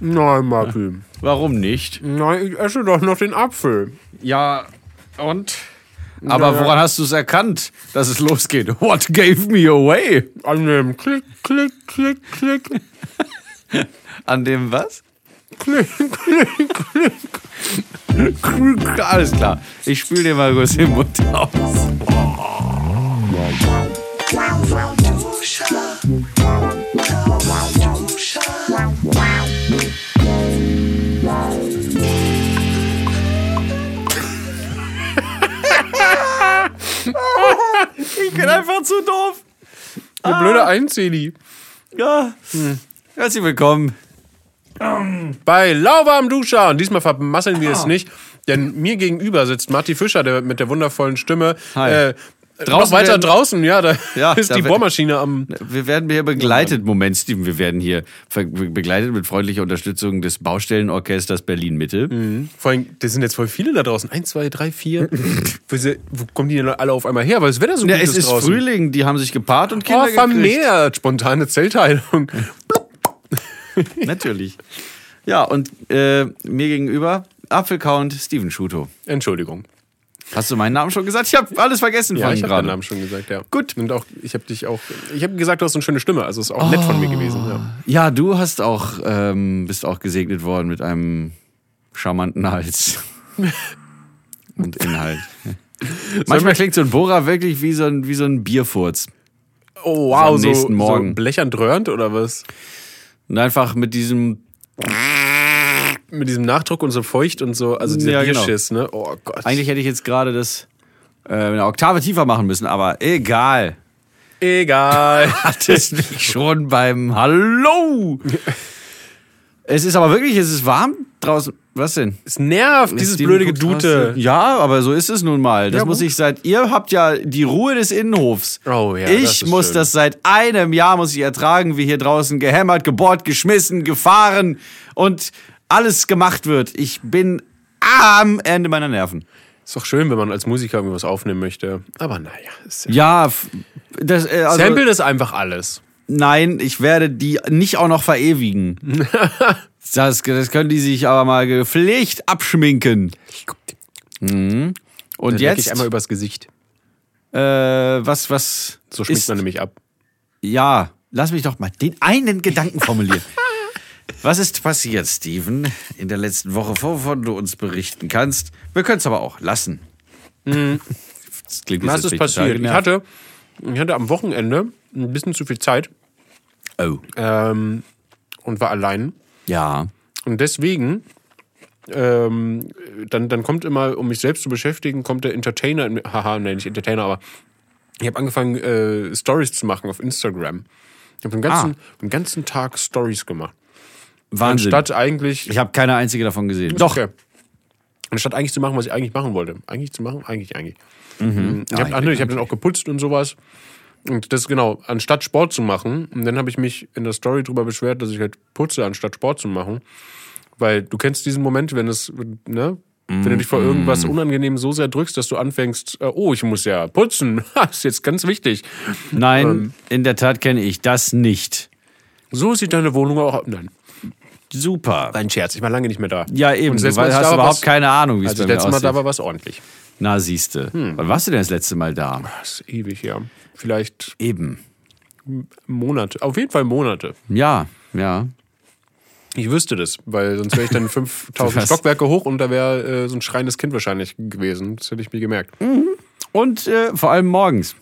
Nein, Martin. Warum nicht? Nein, ich esse doch noch den Apfel. Ja, und? Aber Naja. woran hast du es erkannt, dass es losgeht? What gave me away? An dem Klick, Klick, Klick, Klick, An dem was? Klick, Klick, Klick. Alles klar. Ich spül dir mal kurz den Mund aus. Ich bin einfach zu doof. Eine blöde Einzeli. Ja. Herzlich willkommen. Bei lauwarm Duscher. Und diesmal vermasseln wir es nicht. Denn mir gegenüber sitzt Marty Fischer, der mit der wundervollen Stimme. Hi. Äh, Draußen noch weiter werden- draußen, ja, da Ja, ist da die Bohrmaschine am. Wir werden hier begleitet, Moment, Steven, wir werden hier begleitet mit freundlicher Unterstützung des Baustellenorchesters Berlin-Mitte. Vor allem, das sind jetzt voll viele da draußen. Eins, zwei, drei, vier. wo, kommen die denn alle auf einmal her? Weil das Wetter so Ja, gut es ist ist draußen. Frühling, die haben sich gepaart und Kinder Oh, gekriegt. vermehrt. Spontane Zellteilung. Natürlich. Ja, und äh, mir gegenüber Apfelcount Steven Schuto. Entschuldigung. Hast du meinen Namen schon gesagt? Ich habe alles vergessen Ja, vorhin ich habe gerade. deinen Namen schon gesagt, ja. Gut. Und auch, ich habe dich auch, ich habe gesagt, du hast eine schöne Stimme, also ist auch nett von mir gewesen. Ja. Ja, du hast auch, ähm, bist auch gesegnet worden mit einem charmanten Hals. und Inhalt. Manchmal klingt so ein Bohrer wirklich wie so ein, wie so ein Bierfurz. Oh am wow, so, nächsten Morgen. so blechern dröhnt oder was? Und einfach mit diesem Mit diesem Nachdruck und so feucht und so, also dieser Ja, genau. Bierschiss, ne? Oh Gott. Eigentlich hätte ich jetzt gerade das äh, eine Oktave tiefer machen müssen, aber egal. Egal. Hat es mich schon beim Hallo. Es ist aber wirklich, es ist warm draußen. Was denn? es nervt, dieses Steven blöde Gedute. Ja, aber so ist es nun mal. Das Ja, muss ich seit. Ihr habt ja die Ruhe des Innenhofs. Oh ja, das Ich ist muss schön. das seit einem Jahr muss ich ertragen, wie hier draußen gehämmert, gebohrt, geschmissen, gefahren und alles gemacht wird. Ich bin am Ende meiner Nerven. Ist doch schön, wenn man als Musiker irgendwas aufnehmen möchte. Aber naja, ist ja Ja, das, äh, also, Sample ist einfach alles. nein, ich werde die nicht auch noch verewigen. das, das können die sich aber mal gepflegt abschminken. Mhm. Und Dann leg ich jetzt, einmal übers Gesicht. äh, was, was So schminkt man nämlich ab. Ja, lass mich doch mal den einen Gedanken formulieren. Was ist passiert, Steven, in der letzten Woche, wovon du uns berichten kannst? Wir können es aber auch lassen. Das klingt jetzt Was ist passiert? Ich hatte, ich hatte am Wochenende ein bisschen zu viel Zeit Oh. ähm, und war allein. Ja. Und deswegen, ähm, dann, dann kommt immer, um mich selbst zu beschäftigen, kommt der Entertainer in mir. Haha, nee, nicht Entertainer, aber ich habe angefangen, äh, Stories zu machen auf Instagram. Ich habe den ganzen, den ganzen Tag Stories gemacht. Wahnsinn. Anstatt eigentlich. ich habe keine einzige davon gesehen. Doch. Okay. Anstatt eigentlich zu machen, was ich eigentlich machen wollte. Eigentlich zu machen, eigentlich, eigentlich. Mhm. Ich habe Eigentlich, hab dann auch geputzt und sowas. Und das genau, anstatt Sport zu machen. Und dann habe ich mich in der Story drüber beschwert, dass ich halt putze, anstatt Sport zu machen. Weil du kennst diesen Moment, wenn es, ne? Wenn du dich vor Mhm. irgendwas Unangenehm so sehr drückst, dass du anfängst, äh, oh, ich muss ja putzen. Das ist jetzt ganz wichtig. Nein, Ähm. in der Tat kenne ich das nicht. So sieht deine Wohnung auch aus. Nein, Super. ein Scherz. Ich war lange nicht mehr da. Ja, eben. Du das letzte Mal, hast war, überhaupt war's- keine Ahnung, wie es Als bei ich mir letztes Mal aussieht. da war, war es ordentlich. Na, siehste. Hm. Wann warst du denn das letzte Mal da? Das ist ewig, ja. Vielleicht Eben. Monate. Auf jeden Fall Monate. Ja, ja. Ich wüsste das, weil sonst wäre ich dann 5000 Was? Stockwerke hoch und da wäre äh, so ein schreiendes Kind wahrscheinlich gewesen. Das hätte ich mir gemerkt. Und äh, vor allem morgens.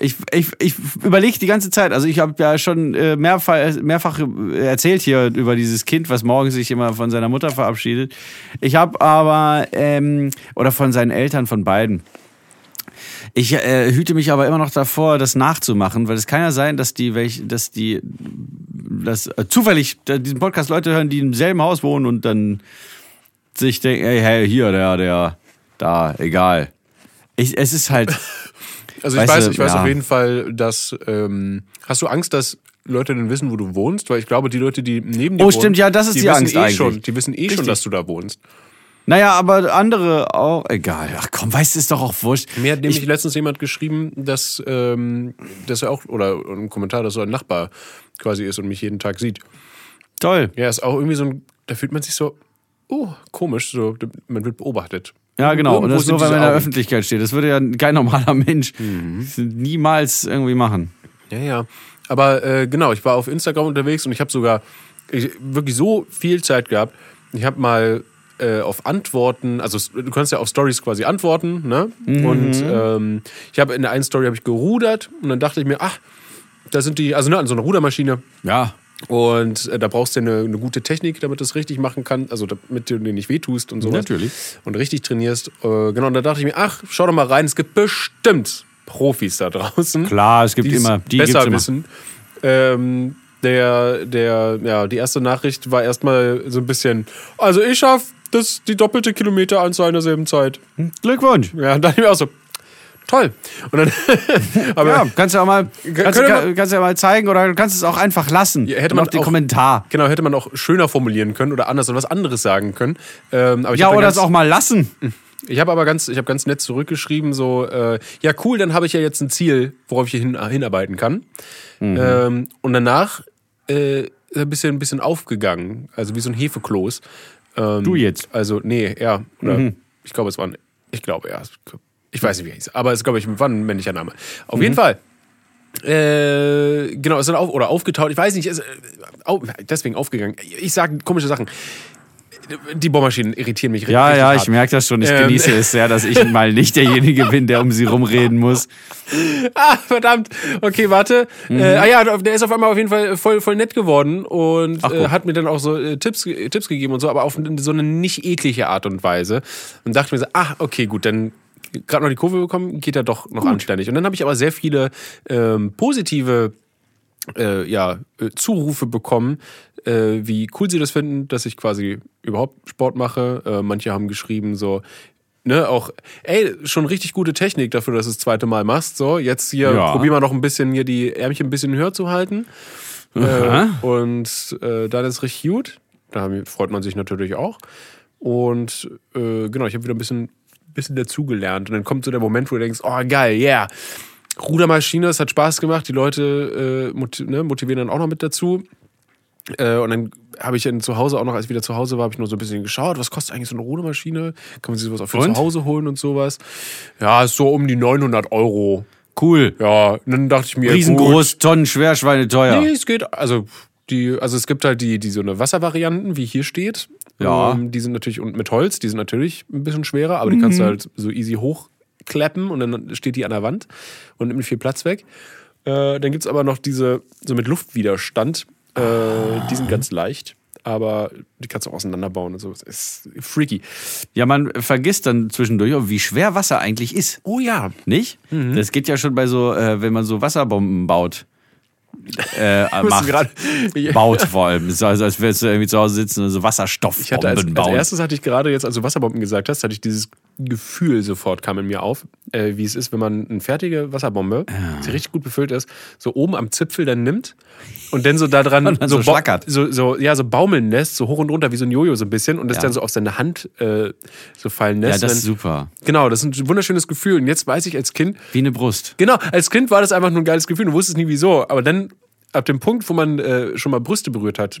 Ich, ich, ich überlege die ganze Zeit, also ich habe ja schon äh, mehrfach, mehrfach äh, erzählt hier über dieses Kind, was morgens sich immer von seiner Mutter verabschiedet. Ich habe aber, ähm, oder von seinen Eltern, von beiden. Ich äh, hüte mich aber immer noch davor, das nachzumachen, weil es kann ja sein, dass die, welch, dass die, dass äh, zufällig äh, diesen Podcast Leute hören, die im selben Haus wohnen und dann sich denken, ey, hey, hier, der, der, da, egal. Ich, es ist halt, Also ich Weißt weiß, ich weiß ja. auf jeden Fall, dass ähm, hast du Angst, dass Leute dann wissen, wo du wohnst? Weil ich glaube, die Leute, die neben dir Oh, wohnen, stimmt, ja, das ist die wissen Angst eh eigentlich. Schon, die wissen eh schon, Richtig. dass du da wohnst. naja, aber andere auch, egal. Ach komm, weißt du, ist doch auch wurscht. Mir hat nämlich Ich- letztens jemand geschrieben, dass, ähm, dass er auch, oder ein Kommentar, dass er ein Nachbar quasi ist und mich jeden Tag sieht. Toll. Ja, ist auch irgendwie so ein, da fühlt man sich so, oh, komisch, so, man wird beobachtet. Ja, genau. Und das nur, weil man in der. Öffentlichkeit steht. Das würde ja kein normaler Mensch niemals irgendwie machen. Ja, ja. Aber äh, genau, ich war auf Instagram unterwegs und ich habe sogar ich, wirklich so viel Zeit gehabt. Ich habe mal äh, auf Antworten, also du kannst ja auf Stories quasi antworten, ne? Und ähm, ich habe in der einen Story habe ich gerudert und dann dachte ich mir, ach, da sind die, also ne, an so einer Rudermaschine. Ja. Und äh, da brauchst du eine, eine gute Technik, damit du es richtig machen kannst, also damit du dir nicht wehtust und sowas. Natürlich. Und richtig trainierst. Äh, genau, und da dachte ich mir, ach, schau doch mal rein, es gibt bestimmt Profis da draußen. Klar, es gibt immer- die besser gibt's wissen. Ähm, der, der, ja, die erste Nachricht war erstmal so ein bisschen, also ich schaff das die doppelte Kilometeranzahl in derselben Zeit. Glückwunsch. Ja, dann dachte ich mir auch so, toll. Und dann, aber Ja, kannst du auch mal, kannst, man- kannst du ja mal zeigen oder du kannst es auch einfach lassen. Ja, hätte man auch den auch- Kommentar. Genau, hätte man auch schöner formulieren können oder anders oder was anderes sagen können. Ähm, aber ich Ja, oder ganz, es auch mal lassen. Ich habe aber ganz, ich habe ganz nett zurückgeschrieben, so, äh, ja cool, dann habe ich ja jetzt ein Ziel, worauf ich hin, hinarbeiten kann. Mhm. Ähm, und danach äh, ist ein bisschen, ein bisschen aufgegangen, also wie so ein Hefekloß. Ähm, Du jetzt. Also, nee, ja. Oder, Mhm. Ich glaube, es war ein, ich glaube, ja. Ich weiß nicht, wie er hieß, aber es glaube ich, ein männlicher Name. Auf Mhm. jeden Fall. Äh, genau, ist dann auf, oder aufgetaut, ich weiß nicht, ist, äh, au, deswegen aufgegangen. Ich sage komische Sachen. Die Bohrmaschinen irritieren mich Ja, richtig ja, hart. ich merke das schon. Ich Ähm. genieße es sehr, dass ich mal nicht derjenige bin, der um sie rumreden muss. Ah, verdammt. Okay, warte. Mhm. Äh, ah ja, der ist auf einmal auf jeden Fall voll, voll nett geworden und Ach, äh, hat mir dann auch so äh, Tipps, Tipps gegeben und so, aber auf so eine nicht eklige Art und Weise. Und dachte mir so, ah, okay, gut, dann gerade noch die Kurve bekommen, geht ja doch noch anständig. Und dann habe ich aber sehr viele ähm, positive äh, ja, äh, Zurufe bekommen, äh, wie cool sie das finden, dass ich quasi überhaupt Sport mache. Äh, manche haben geschrieben so, ne, auch, ey, schon richtig gute Technik dafür, dass du das zweite Mal machst. So, jetzt hier Ja. probier mal noch ein bisschen hier die Ärmchen ein bisschen höher zu halten. Äh, und äh, dann ist richtig gut. Da freut man sich natürlich auch. Und äh, genau, ich habe wieder ein bisschen, bisschen dazugelernt. Und dann kommt so der Moment, wo du denkst, oh geil, yeah. Rudermaschine, es hat Spaß gemacht, die Leute äh, moti ne, motivieren dann auch noch mit dazu. Äh, und dann habe ich dann zu Hause auch noch, als ich wieder zu Hause war, habe ich nur so ein bisschen geschaut, was kostet eigentlich so eine Rudermaschine? Kann man sich sowas auch für Und? zu Hause holen und sowas? Ja, ist so um die 900 Euro. Cool. Ja, und dann dachte ich mir, gut, Riesengroß, Tonnen, schwer, Schweine teuer. Nee, es geht, also die, also es gibt halt die, die so eine Wasservarianten, wie hier steht. Ja. Ähm, die sind natürlich, und mit Holz, die sind natürlich ein bisschen schwerer, aber die kannst du halt so easy hochklappen und dann steht die an der Wand und nimmt viel Platz weg. Äh, dann gibt's aber noch diese, so mit Luftwiderstand, äh, die sind ganz leicht. Aber die kannst du auseinanderbauen und so. Das ist freaky. Ja, man vergisst dann zwischendurch, auch, wie schwer Wasser eigentlich ist. Oh ja. Nicht? Mhm. Das geht ja schon bei so, äh, wenn man so Wasserbomben baut. Äh, macht. gerade- baut vor allem. Es ist also, als würdest du irgendwie zu Hause sitzen und so Ich hatte als, Wasserstoffbomben als bauen. erstes hatte ich gerade jetzt, als du Wasserbomben gesagt hast, hatte ich dieses Gefühl sofort kam in mir auf, äh, wie es ist, wenn man eine fertige Wasserbombe, die richtig gut befüllt ist, so oben am Zipfel dann nimmt und dann so da dran so schlackert. so, so, ja, so baumeln lässt, so hoch und runter wie so ein Jojo so ein bisschen und das Ja. dann so auf seine Hand äh, so fallen ja, lässt. das ist dann, super. genau, das ist ein wunderschönes Gefühl. Und jetzt weiß ich als Kind, Wie eine Brust. Genau, als Kind war das einfach nur ein geiles Gefühl. Du wusstest nie wieso. Aber dann, ab dem Punkt, wo man äh, schon mal Brüste berührt hat.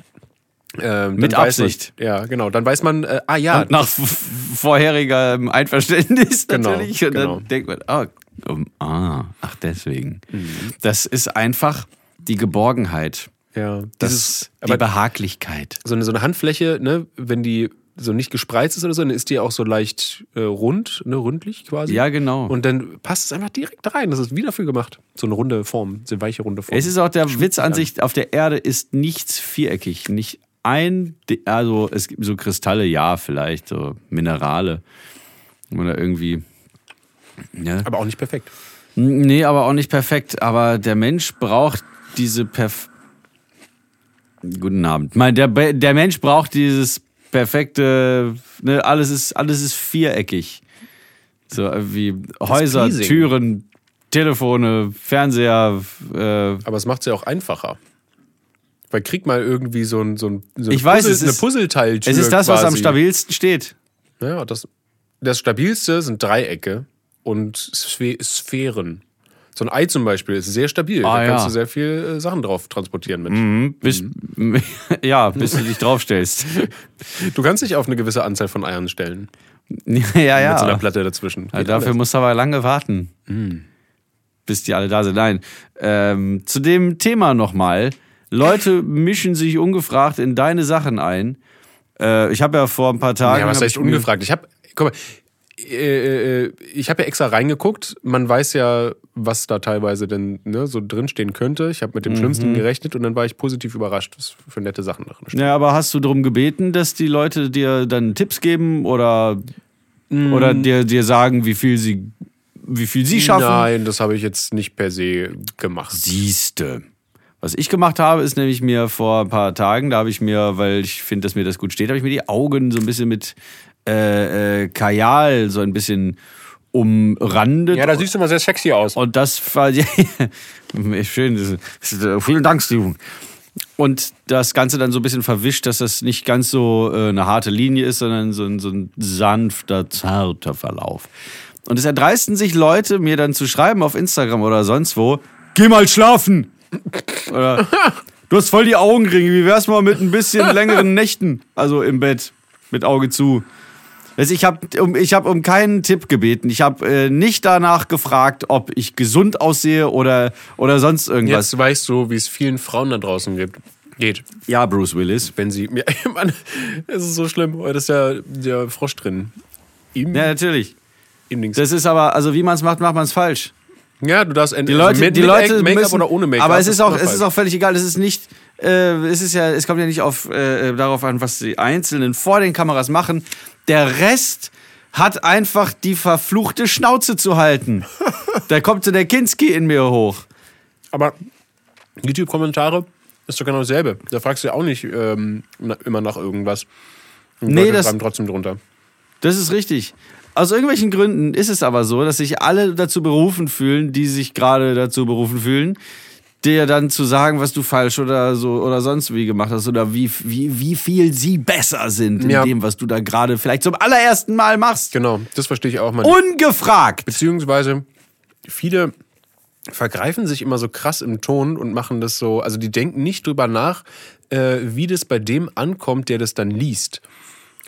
Ähm, Mit Absicht. Man, ja, genau. Dann weiß man, äh, ah ja, Nach f- vorherigem Einverständnis Genau, natürlich. Und genau. dann denkt man, ah, um, ah ach deswegen. Mhm. Das ist einfach die Geborgenheit. ja, Das, dieses, die aber Behaglichkeit. so eine, so eine Handfläche, ne, wenn die so nicht gespreizt ist oder so, dann ist die auch so leicht äh, rund, ne, rundlich quasi. Ja, genau. Und dann passt es einfach direkt rein. Das ist wie dafür gemacht. So eine runde Form, so eine weiche runde Form. Es ist auch der Witz an. sich, auf der Erde ist nichts viereckig. Nicht ein, also es gibt so Kristalle, ja, vielleicht, so Minerale. Oder irgendwie. Ja. aber auch nicht perfekt. Nee, aber auch nicht perfekt. Aber der Mensch braucht diese perf Guten Abend. Mein, der, der Mensch braucht dieses perfekte, ne, alles ist, alles ist viereckig. So wie Häuser, Pleasing. Türen, Telefone, Fernseher, äh, Aber es macht es ja auch einfacher. Weil krieg mal irgendwie so ein, so ein so eine Ich weiß, Puzzle, es ist- eine Puzzleteiltür. es ist das, was am quasi. stabilsten steht. Ja, das, das stabilste sind Dreiecke und Sphären. So ein Ei zum Beispiel ist sehr stabil. Ah, da kannst ja. du sehr viel äh, Sachen drauf transportieren mit. Mhm, bis, ja, bis du dich draufstellst. Du kannst dich auf eine gewisse Anzahl von Eiern stellen. ja, ja. Mit so einer Platte dazwischen. Ja, dafür alles. musst du aber lange warten, bis die alle da sind. Nein. Ähm, zu dem Thema nochmal. Leute mischen sich ungefragt in deine Sachen ein. Äh, ich habe ja vor ein paar Tagen. Ja, was heißt ich ungefragt? Ich habe, guck mal, äh, äh, ich habe ja extra reingeguckt. Man weiß ja, was da teilweise denn ne, so drinstehen könnte. Ich habe mit dem Mhm. Schlimmsten gerechnet und dann war ich positiv überrascht, was für nette Sachen drin stehen. Ja, aber hast du darum gebeten, dass die Leute dir dann Tipps geben oder, Mm. oder dir, dir sagen, wie viel sie, wie viel sie schaffen? Nein, das habe ich jetzt nicht per se gemacht. Siehste. Was ich gemacht habe, ist nämlich mir vor ein paar Tagen, da habe ich mir, weil ich finde, dass mir das gut steht, habe ich mir die Augen so ein bisschen mit äh, äh, Kajal so ein bisschen umrandet. Ja, da siehst du mal sehr sexy aus. Und das war ja, schön. das ist- äh, Vielen Dank, Steven. Und das Ganze dann so ein bisschen verwischt, dass das nicht ganz so äh, eine harte Linie ist, sondern so ein, so ein sanfter, zarter Verlauf. Und es erdreisten sich Leute, mir dann zu schreiben auf Instagram oder sonst wo, geh mal schlafen! Oder, du hast voll die Augenringe, wie wär's mal mit ein bisschen längeren Nächten? Also im Bett, mit Auge zu. Ich habe um, ich hab um keinen Tipp gebeten. Ich habe äh, nicht danach gefragt, ob ich gesund aussehe oder, oder sonst irgendwas. Jetzt weißt du, wie es vielen Frauen da draußen gibt. Geht. Ja, Bruce Willis. Wenn sie. Ja, Mann, es ist so schlimm. Heute ist ja der Frosch drin. Im, Ja, natürlich. im Dings. Das ist aber, also wie man es macht, macht man es falsch. Ja, du darfst Die Leute, mit, die mit Leute Make-up oder ohne Make-up. Aber es ist auch, es ist auch völlig egal. Es ist nicht, äh, es ist ja, es kommt ja nicht auf äh, darauf an, was die Einzelnen vor den Kameras machen. Der Rest hat einfach die verfluchte Schnauze zu halten. da kommt so der Kinski in mir hoch. Aber YouTube-Kommentare ist doch genau dasselbe. Da fragst du ja auch nicht ähm, immer nach irgendwas. Und Nee, Leute das- trotzdem drunter. Das ist richtig. Aus irgendwelchen Gründen ist es aber so, dass sich alle dazu berufen fühlen, die sich gerade dazu berufen fühlen, dir dann zu sagen, was du falsch oder so oder sonst wie gemacht hast oder wie, wie, wie viel sie besser sind in Ja. dem, was du da gerade vielleicht zum allerersten Mal machst. Genau, das verstehe ich auch mal. Ungefragt. Beziehungsweise viele vergreifen sich immer so krass im Ton und machen das so, also die denken nicht drüber nach, äh, wie das bei dem ankommt, der das dann liest.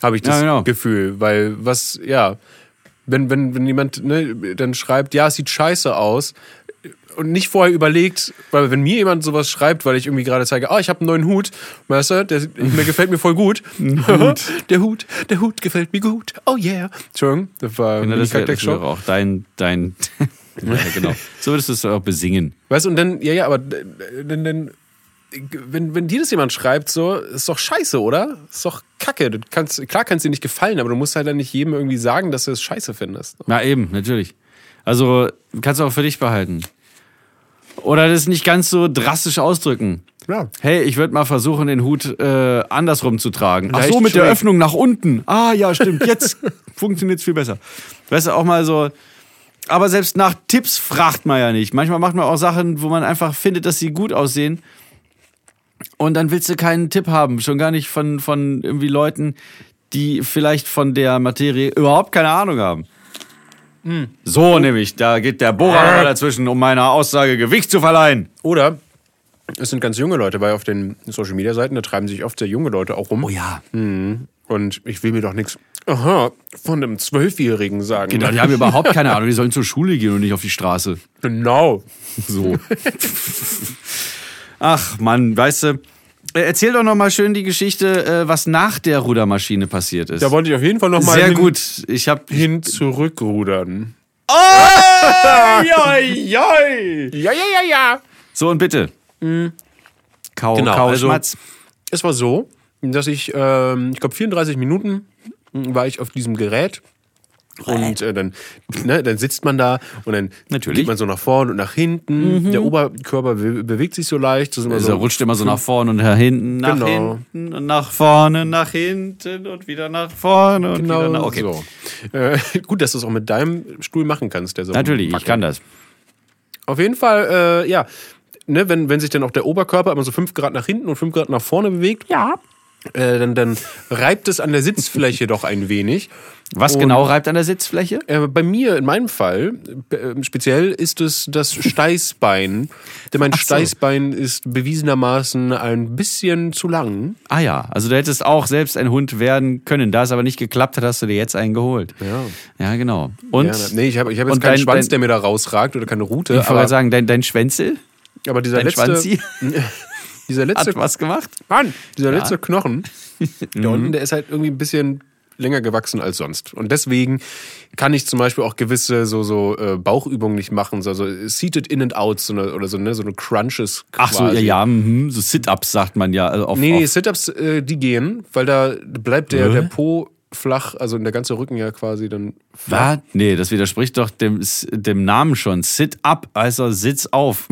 Habe ich das Ja, genau. Gefühl. Weil was, ja, wenn, wenn, wenn jemand ne, dann schreibt, ja, es sieht scheiße aus und nicht vorher überlegt, weil wenn mir jemand sowas schreibt, weil ich irgendwie gerade zeige, ah, ich habe einen neuen Hut, weißt du, der, mir gefällt mir voll gut. der Hut, der Hut gefällt mir gut. Oh yeah. Entschuldigung, das war eine das wäre Kackdeck-Show. wär auch dein, dein, ja, genau. So würdest du es auch besingen. Weißt du, und dann, ja, ja, aber äh, dann, dann, wenn, wenn dir das jemand schreibt, so, ist doch scheiße, oder? Ist doch kacke. Du kannst, klar kannst dir nicht gefallen, aber du musst halt dann nicht jedem irgendwie sagen, dass du es scheiße findest. Na eben, natürlich. Also kannst du auch für dich behalten. Oder das nicht ganz so drastisch ausdrücken. Ja. Hey, ich würde mal versuchen, den Hut äh, andersrum zu tragen. Ach so, mit der schräg. Öffnung nach unten. Ah ja, stimmt. Jetzt funktioniert's viel besser. Weißt du, auch mal so. Aber selbst nach Tipps fragt man ja nicht. Manchmal macht man auch Sachen, wo man einfach findet, dass sie gut aussehen. Und dann willst du keinen Tipp haben. Schon gar nicht von, von irgendwie Leuten, die vielleicht von der Materie überhaupt keine Ahnung haben. So nämlich, da geht der Bohrer nochmal dazwischen, um meiner Aussage Gewicht zu verleihen. Oder es sind ganz junge Leute, weil auf den Social Media Seiten, da treiben sich oft sehr junge Leute auch rum. Oh ja. Und ich will mir doch nichts aha, von einem Zwölfjährigen sagen. Genau, die haben überhaupt keine Ahnung, die sollen zur Schule gehen und nicht auf die Straße. Genau. So. Ach Mann, weißt du, äh, erzähl doch noch mal schön die Geschichte, äh, was nach der Rudermaschine passiert ist. Da wollte ich auf jeden Fall nochmal Sehr hin, gut. Ich hab hin zurückrudern. Oh, ja, ja. Ja, ja, ja, ja. So und bitte. Kau, Genau, Kau, also- Schmatz. Es war so, dass ich, ähm, ich glaube, 34 Minuten war ich auf diesem Gerät. Und äh, dann, ne, dann sitzt man da und dann Natürlich. geht man so nach vorne und nach hinten. Der Oberkörper be bewegt sich so leicht. Immer Also so, er rutscht immer so nach vorne und nach hinten, nach Genau. hinten und nach vorne, nach hinten und wieder nach vorne und Genau wieder nach okay. so. Äh, gut, dass du es auch mit deinem Stuhl machen kannst. Der so Natürlich, ich wackelt. kann das. Auf jeden Fall, äh, ja, ne, wenn, wenn sich dann auch der Oberkörper immer so 5 Grad nach hinten und 5 Grad nach vorne bewegt, Ja. Äh, dann, dann reibt es an der Sitzfläche doch ein wenig. Was Und- genau reibt an der Sitzfläche? Äh, bei mir, in meinem Fall, äh, speziell ist es das Steißbein. Denn mein so. Steißbein ist bewiesenermaßen ein bisschen zu lang. Ah ja, also du hättest auch selbst ein Hund werden können. Da es aber nicht geklappt hat, hast du dir jetzt einen geholt. Ja. Ja, genau. Und Ja, nee, ich habe ich hab jetzt keinen dein- Schwanz, dein- der mir da rausragt oder keine Rute. ich wollte sagen, dein, dein Schwänzel, aber dieser dein letzte, Schwanzi dieser letzte, hat was gemacht. Mann, dieser letzte Knochen, da unten, der ist halt irgendwie ein bisschen länger gewachsen als sonst. Und deswegen kann ich zum Beispiel auch gewisse so, so äh, Bauchübungen nicht machen, so, so Seated In and Out so eine, oder so, ne, so eine Crunches Ach so, ja, ja, mhm, so Sit-Ups sagt man ja. Also auf, Nee, nee, Sit-Ups, äh, die gehen, weil da bleibt der, der Po flach, also der ganze Rücken ja quasi dann flach. was? Nee, das widerspricht doch dem, dem Namen schon. Sit-Up, also Sitz auf.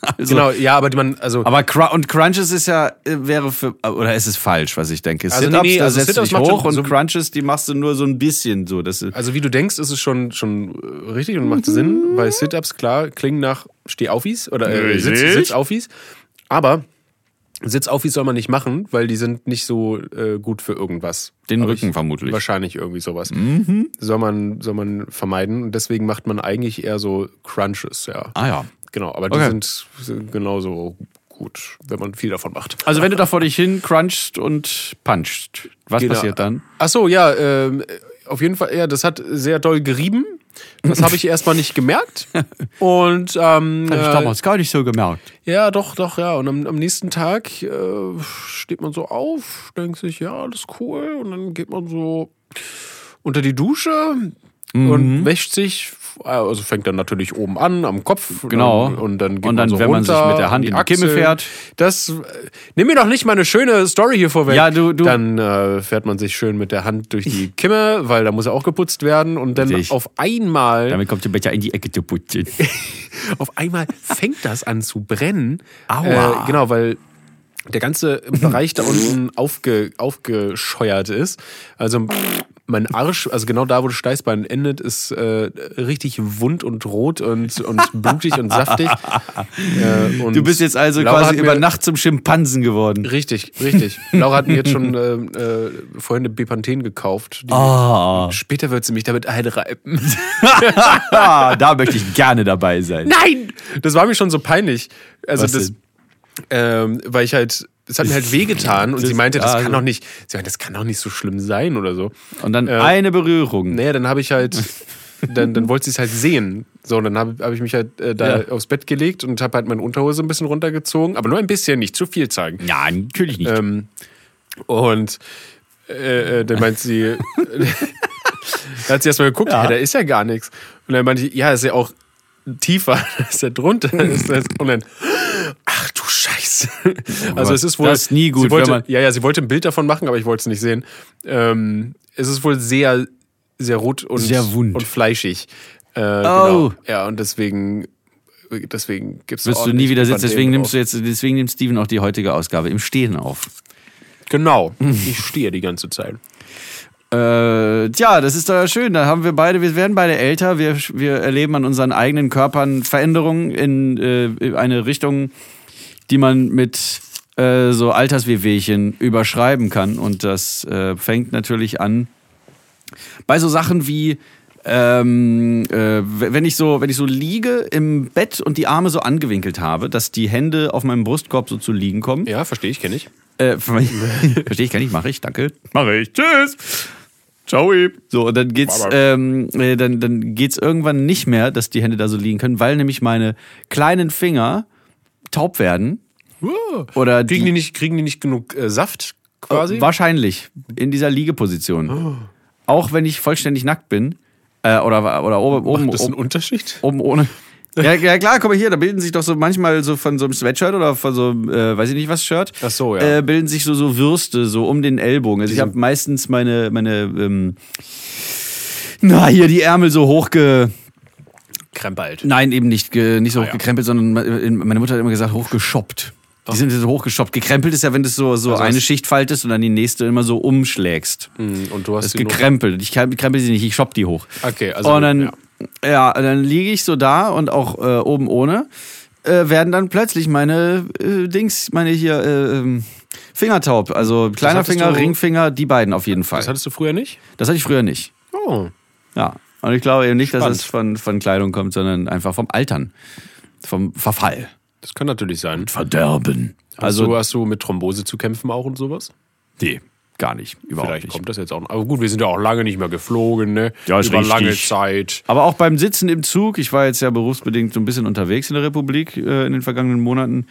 Also, Genau, ja, aber die man, also Aber Cr und Crunches ist ja, äh, wäre für, oder ist es falsch, was ich denke? Also nee, Sit-Ups, nee, da also setzt du Sit-Ups hoch und so- Crunches, die machst du nur so ein bisschen so. Das Also wie du denkst, ist es schon, schon äh, richtig und macht Sinn, weil Sit-Ups, klar, klingen nach Stehaufis oder äh, Sitz. Sitzaufis. Aber Sitzaufis soll man nicht machen, weil die sind nicht so äh, gut für irgendwas. Den Hab Rücken ich- vermutlich. Wahrscheinlich irgendwie sowas. Soll, man, soll man vermeiden. Und deswegen macht man eigentlich eher so Crunches, ja. ah ja. Genau, aber die Okay. sind, sind genauso gut, wenn man viel davon macht. Also wenn du da vor dich hin crunchst und punchst, was Genau. passiert dann? Ach so, ja, ähm, auf jeden Fall, ja, das hat sehr doll gerieben. Das habe ich erstmal nicht gemerkt. Und ähm, Hab ich äh, damals gar nicht so gemerkt. ja, doch, doch, ja. Und am, am nächsten Tag äh, steht man so auf, denkt sich, ja, alles cool. Und dann geht man so unter die Dusche Mhm. und wäscht sich. Also fängt dann natürlich oben an, am Kopf. Genau. Und, und dann geht Und dann, man so wenn man sich runter mit der an Hand die in die Kimme fährt. Das, äh, nimm mir doch nicht mal eine schöne Story hier vorweg. Ja, du- du- Dann äh, fährt man sich schön mit der Hand durch die Kimme, weil da muss er auch geputzt werden. Und dann Richtig. auf einmal Damit kommt der Becher in die Ecke zu putzen. auf einmal fängt das an zu brennen. Aua. Äh, genau, weil der ganze Bereich da unten aufge, aufgescheuert ist. Also mein Arsch, also genau da, wo das Steißbein endet, ist äh, richtig wund und rot und, und blutig und saftig. Äh, und Du bist jetzt also Laura quasi über mir- Nacht zum Schimpansen geworden. Richtig, richtig. Laura hat mir jetzt schon äh, äh, vorhin eine Bepanthen gekauft. Ah, Später wird sie mich damit einreiben. da möchte ich gerne dabei sein. Nein! Das war mir schon so peinlich. Also Was das, ähm, weil ich halt, es hat mir halt wehgetan und sie meinte, das kann doch nicht, sie meinte, das kann doch nicht so schlimm sein oder so. Und dann Äh, eine Berührung. Naja, dann habe ich halt, dann, dann wollte sie es halt sehen. So, dann habe hab ich mich halt äh, da Ja. aufs Bett gelegt und habe halt meine Unterhose ein bisschen runtergezogen, aber nur ein bisschen, nicht zu viel zeigen. Ja, natürlich nicht. Ähm, und äh, äh, dann meint sie, da hat sie erstmal geguckt, Ja. ja. da ist ja gar nichts. Und dann meinte ich, ja, ist ja auch tiefer, ist ja drunter. Ist das, und dann, ach du Scheiße. Also es ist wohl. Das ist nie gut, sie wollte, man- Ja, ja, sie wollte ein Bild davon machen, aber ich wollte es nicht sehen. Ähm, es ist wohl sehr, sehr rot und, Sehr wund. und fleischig. Äh, Oh. genau. Ja, und deswegen, deswegen gibt es Wirst du nie wieder sitzen, deswegen nimmst du jetzt, deswegen nimmt Steven auch die heutige Ausgabe im Stehen auf. Genau. Ich stehe die ganze Zeit. Äh, tja, das ist doch schön. Da haben wir beide, wir werden beide älter. Wir, wir erleben an unseren eigenen Körpern Veränderungen in äh, eine Richtung, die man mit äh, so Alterswehwehchen überschreiben kann. Und das äh, fängt natürlich an bei so Sachen wie ähm, äh, wenn ich so wenn ich so liege im Bett und die Arme so angewinkelt habe, dass die Hände auf meinem Brustkorb so zu liegen kommen. Ja, verstehe ich, kenne ich. Äh, verstehe ich, kann ich, mache ich, danke. Mache ich. Tschüss. Ciao. So, und dann geht's, ähm, äh, dann, dann geht's irgendwann nicht mehr, dass die Hände da so liegen können, weil nämlich meine kleinen Finger taub werden. Oder Kriegen die nicht, kriegen die nicht genug äh, Saft quasi? Wahrscheinlich in dieser Liegeposition. Auch wenn ich vollständig nackt bin. Äh, oder, oder oben, oben, Macht das oben, Unterschied? oben ohne. Ja, ja klar, guck mal hier, da bilden sich doch so manchmal so von so einem Sweatshirt oder von so einem, äh, weiß ich nicht was, Shirt. Ach so, ja. Äh, bilden sich so, so Würste so um den Ellbogen. Also ich habe meistens meine, meine, ähm, na, hier die Ärmel so hochge... Krempelt. Nein, eben nicht, ge, nicht so Ah, ja. hochgekrempelt, sondern me- meine Mutter hat immer gesagt, hochgeschoppt. Die sind so hochgeschoppt. Gekrempelt ist ja, wenn du so, so Also eine Schicht faltest und dann die nächste immer so umschlägst. Hm, Und du hast Das ist gekrempelt. Ich krem- krempel sie nicht, ich schopp die hoch. Okay, also und dann, ja. ja. dann liege ich so da und auch äh, oben ohne, äh, werden dann plötzlich meine äh, Dings, meine hier äh, ähm, Fingertaub. Also kleiner Finger, du- Ringfinger, die beiden auf jeden Fall. Das hattest du früher nicht? Das hatte ich früher nicht. Oh. Ja. Und ich glaube eben nicht, dass Spannend. es von, von Kleidung kommt, sondern einfach vom Altern. Vom Verfall. Das kann natürlich sein. Verderben. Also Also, hast du mit Thrombose zu kämpfen auch und sowas? nee, gar nicht. Überhaupt Vielleicht nicht. kommt das jetzt auch noch. Aber gut, wir sind ja auch lange nicht mehr geflogen, ne? Ja, ist Über richtig. lange Zeit. Aber auch beim Sitzen im Zug, ich war jetzt ja berufsbedingt so ein bisschen unterwegs in der Republik äh, in den vergangenen Monaten,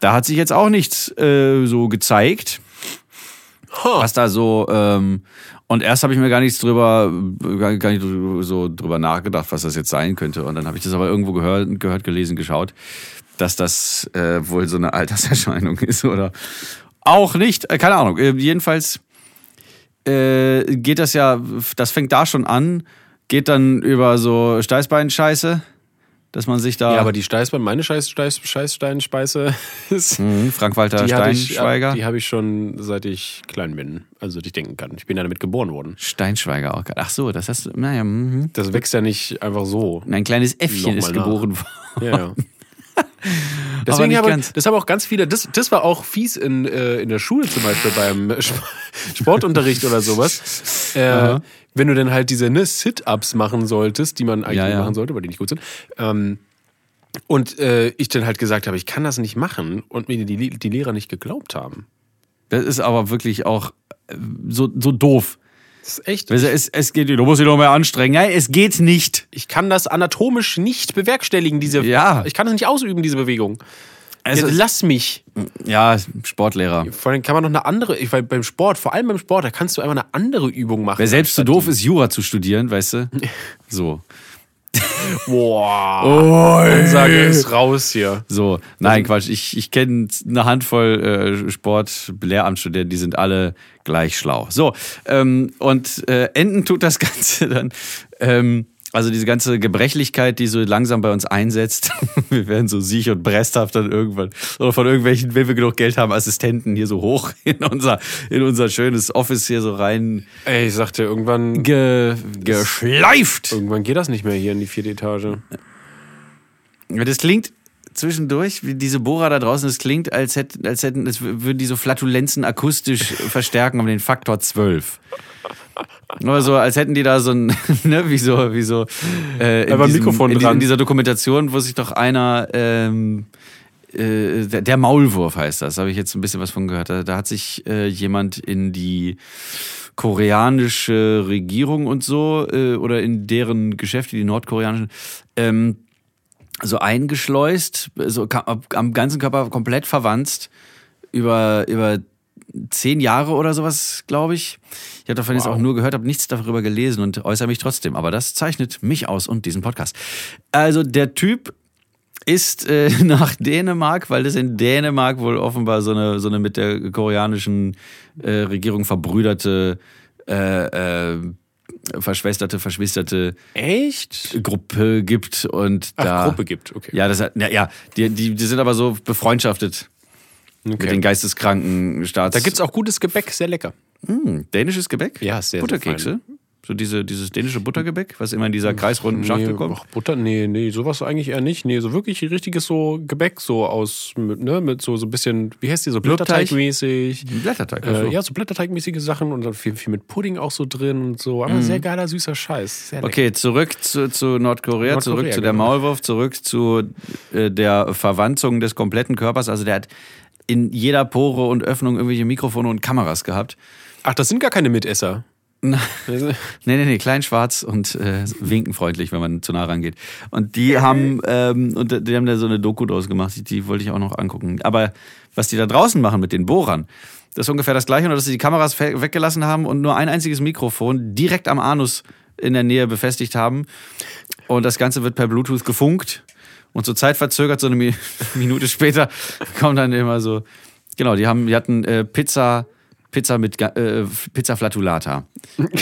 da hat sich jetzt auch nichts äh, so gezeigt, was da so. Ähm, und erst habe ich mir gar nichts drüber, gar, nicht so drüber nachgedacht, was das jetzt sein könnte. Und dann habe ich das aber irgendwo gehört, gehört, gelesen, geschaut, dass das äh, wohl so eine Alterserscheinung ist oder auch nicht. Äh, keine Ahnung. Äh, jedenfalls äh, geht das ja, das fängt da schon an, geht dann über so Steißbeinscheiße, dass man sich da. Ja, aber die Steißbein, meine Scheiß, Steiß, Scheißsteinspeise ist. Mhm, Frank-Walter hatte ich, Steinschweiger. die habe ich schon seit ich klein bin, also ich denken kann. Ich bin ja damit geboren worden. Steinschweiger auch. Ach so, das hast du. Naja, mhm. Das wächst ja nicht einfach so. ein kleines Äffchen Nochmal ist nach. geboren worden. Ja, ja. Deswegen nicht habe, ganz. das haben auch ganz viele, das, das war auch fies in, äh, in der Schule zum Beispiel beim Sp- Sportunterricht oder sowas. Äh, wenn du dann halt diese ne, Sit-Ups machen solltest, die man eigentlich Ja, ja. machen sollte, weil die nicht gut sind. Ähm, und äh, ich dann halt gesagt habe, ich kann das nicht machen und mir die, die Lehrer nicht geglaubt haben. Das ist aber wirklich auch äh, so, so doof. Das ist echt. Du, Es, es geht, du musst dich noch mehr anstrengen. Nein, es geht nicht. Ich kann das anatomisch nicht bewerkstelligen, diese. Ja. Ich kann es nicht ausüben, diese Bewegung. Also, Jetzt lass mich. ja, Sportlehrer. Vor allem kann man noch eine andere, ich, weil beim Sport, vor allem beim Sport, da kannst du einfach eine andere Übung machen. Wer selbst zu anstatt doof ist, Jura zu studieren, weißt du? So. Boah. Ansage ist raus hier. So, nein, Quatsch. Ich, ich kenne eine Handvoll äh, Sport-Lehramtsstudenten, die sind alle gleich schlau. So, ähm, und äh, enden tut das Ganze dann. Ähm, also diese ganze Gebrechlichkeit, die so langsam bei uns einsetzt. wir werden so siech und bresthaft dann irgendwann. Oder von irgendwelchen, wenn wir genug Geld haben, Assistenten hier so hoch in unser, in unser schönes Office hier so rein Ey, ich sagte, irgendwann, ge, geschleift. irgendwann geht das nicht mehr hier in die vierte Etage. Das klingt zwischendurch, wie diese Bohrer da draußen, das klingt, als hätten, als hätten, als würden die so Flatulenzen akustisch verstärken um den Faktor 12. Nur so, als hätten die da so ein, ne, wie so, wie so, äh, in, diesem, Mikrofon in, in dieser Dokumentation, wo sich doch einer, ähm, äh, der, der Maulwurf heißt das, habe ich jetzt ein bisschen was von gehört. Da, da hat sich äh, jemand in die koreanische Regierung und so, äh, oder in deren Geschäfte, die nordkoreanischen, ähm, so eingeschleust, so am ganzen Körper komplett verwanzt, über, über zehn Jahre oder sowas, glaube ich. Ich habe davon jetzt Wow. auch nur gehört, habe nichts darüber gelesen und äußere mich trotzdem. Aber das zeichnet mich aus und diesen Podcast. Also der Typ ist äh, nach Dänemark, weil das in Dänemark wohl offenbar so eine, so eine mit der koreanischen äh, Regierung verbrüderte, äh, äh, verschwesterte, verschwisterte Echt? Gruppe gibt und Ach, da Gruppe gibt, okay. ja das hat, ja, ja die, die, die sind aber so befreundschaftet mit den okay. geisteskranken Staats Da gibt's auch gutes Gebäck, sehr lecker. Hm, dänisches Gebäck Ja, sehr, sehr Butterkekse so diese dieses dänische Buttergebäck was immer in dieser kreisrunden Schachtel Nee, kommt ach, Butter, nee, nee, sowas eigentlich eher nicht. Nee, so wirklich richtiges so Gebäck, so aus, mit, ne, mit so, so ein bisschen, wie heißt die, so Blätterteig? Blätterteigmäßig. Blätterteig Äh, also. ja, so Blätterteigmäßige Sachen und dann viel, viel mit Pudding auch so drin und so. Aber sehr geiler, süßer Scheiß. Sehr. Okay, zurück zu, zu Nordkorea, Nordkorea, zurück zu der genau. Maulwurf, zurück zu äh, der Verwanzung des kompletten Körpers. Also der hat in jeder Pore und Öffnung irgendwelche Mikrofone und Kameras gehabt. Ach, das sind gar keine Mitesser. Nee, nee, nee, klein, schwarz und äh, winkenfreundlich, wenn man zu nah rangeht. Und die haben, ähm, und die haben da so eine Doku draus gemacht, die, die wollte ich auch noch angucken. Aber was die da draußen machen mit den Bohrern, das ist ungefähr das gleiche, nur dass sie die Kameras weggelassen haben und nur ein einziges Mikrofon direkt am Anus in der Nähe befestigt haben. Und das Ganze wird per Bluetooth gefunkt. Und so zeitverzögert, so eine Mi- Minute später, kommt dann immer so. Genau, die haben, die hatten äh, Pizza, Pizza mit äh, Pizza Flatulata.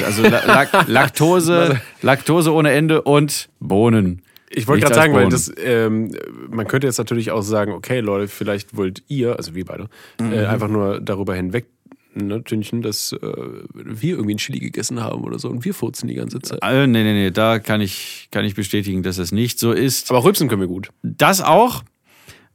Also La Lak Laktose, Laktose ohne Ende und Bohnen. Ich wollte gerade sagen, weil als das, ähm, man könnte jetzt natürlich auch sagen, okay, Leute, vielleicht wollt ihr, also wir beide, Mhm. äh, einfach nur darüber hinweg ne, tünchen, dass äh, wir irgendwie ein Chili gegessen haben oder so und wir furzen die ganze Zeit. Äh, nee, nee, nee, da kann ich, kann ich bestätigen, dass es nicht so ist. Aber rülpsen können wir gut. Das auch.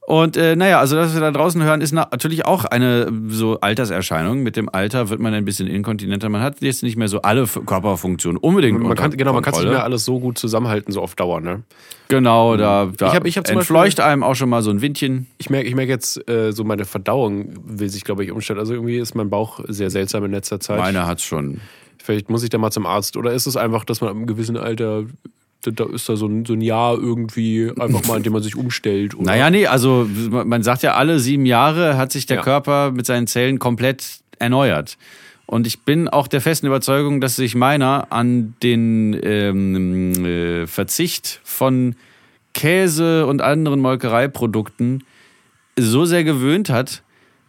Und äh, naja, also das, was wir da draußen hören, ist natürlich auch eine so Alterserscheinung. Mit dem Alter wird man ein bisschen inkontinenter. Man hat jetzt nicht mehr so alle Körperfunktionen unbedingt Man kann, genau, man kann es nicht mehr alles so gut zusammenhalten, so auf Dauer, ne? Genau, da, da Ich hab- ich hab zum entfleucht einem auch schon mal so ein Windchen. Ich merke ich merk jetzt, äh, so meine Verdauung will sich, glaube ich, umstellen. Also irgendwie ist mein Bauch sehr seltsam in letzter Zeit. Meiner hat's schon. Vielleicht muss ich da mal zum Arzt. Oder ist es einfach, dass man ab einem gewissen Alter, da, ist da so ein, so ein Jahr irgendwie einfach mal, in dem man sich umstellt? Oder? Naja, nee, also man sagt ja, alle sieben Jahre hat sich der Ja. Körper mit seinen Zellen komplett erneuert. Und ich bin auch der festen Überzeugung, dass sich meiner an den ähm, äh, Verzicht von Käse und anderen Molkereiprodukten so sehr gewöhnt hat,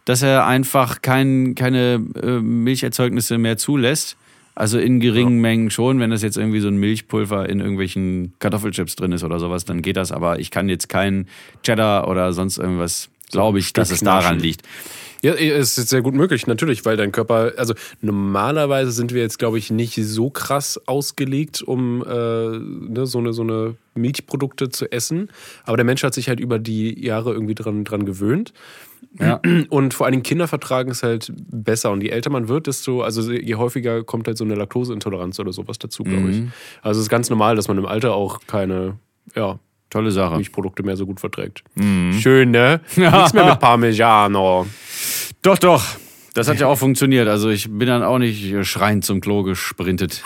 dass er einfach kein, keine äh, Milcherzeugnisse mehr zulässt. Also in geringen Mengen schon, wenn das jetzt irgendwie so ein Milchpulver in irgendwelchen Kartoffelchips drin ist oder sowas, dann geht das. Aber ich kann jetzt keinen Cheddar oder sonst irgendwas, glaube ich, dass es daran liegt. Ja, es ist sehr gut möglich, natürlich, weil dein Körper, also normalerweise sind wir jetzt, glaube ich, nicht so krass ausgelegt, um äh, ne, so, eine, so eine Milchprodukte zu essen. Aber der Mensch hat sich halt über die Jahre irgendwie dran, dran gewöhnt. Ja. Und vor allen Dingen Kinder vertragen es halt besser. Und je älter man wird, desto, also je häufiger kommt halt so eine Laktoseintoleranz oder sowas dazu, glaube ich. Also es ist ganz normal, dass man im Alter auch keine, ja, Tolle Sache. Milchprodukte mehr so gut verträgt. Schön, ne? Nichts mehr mit Parmigiano. Doch, doch. Das hat ja auch funktioniert. Also ich bin dann auch nicht schreiend zum Klo gesprintet.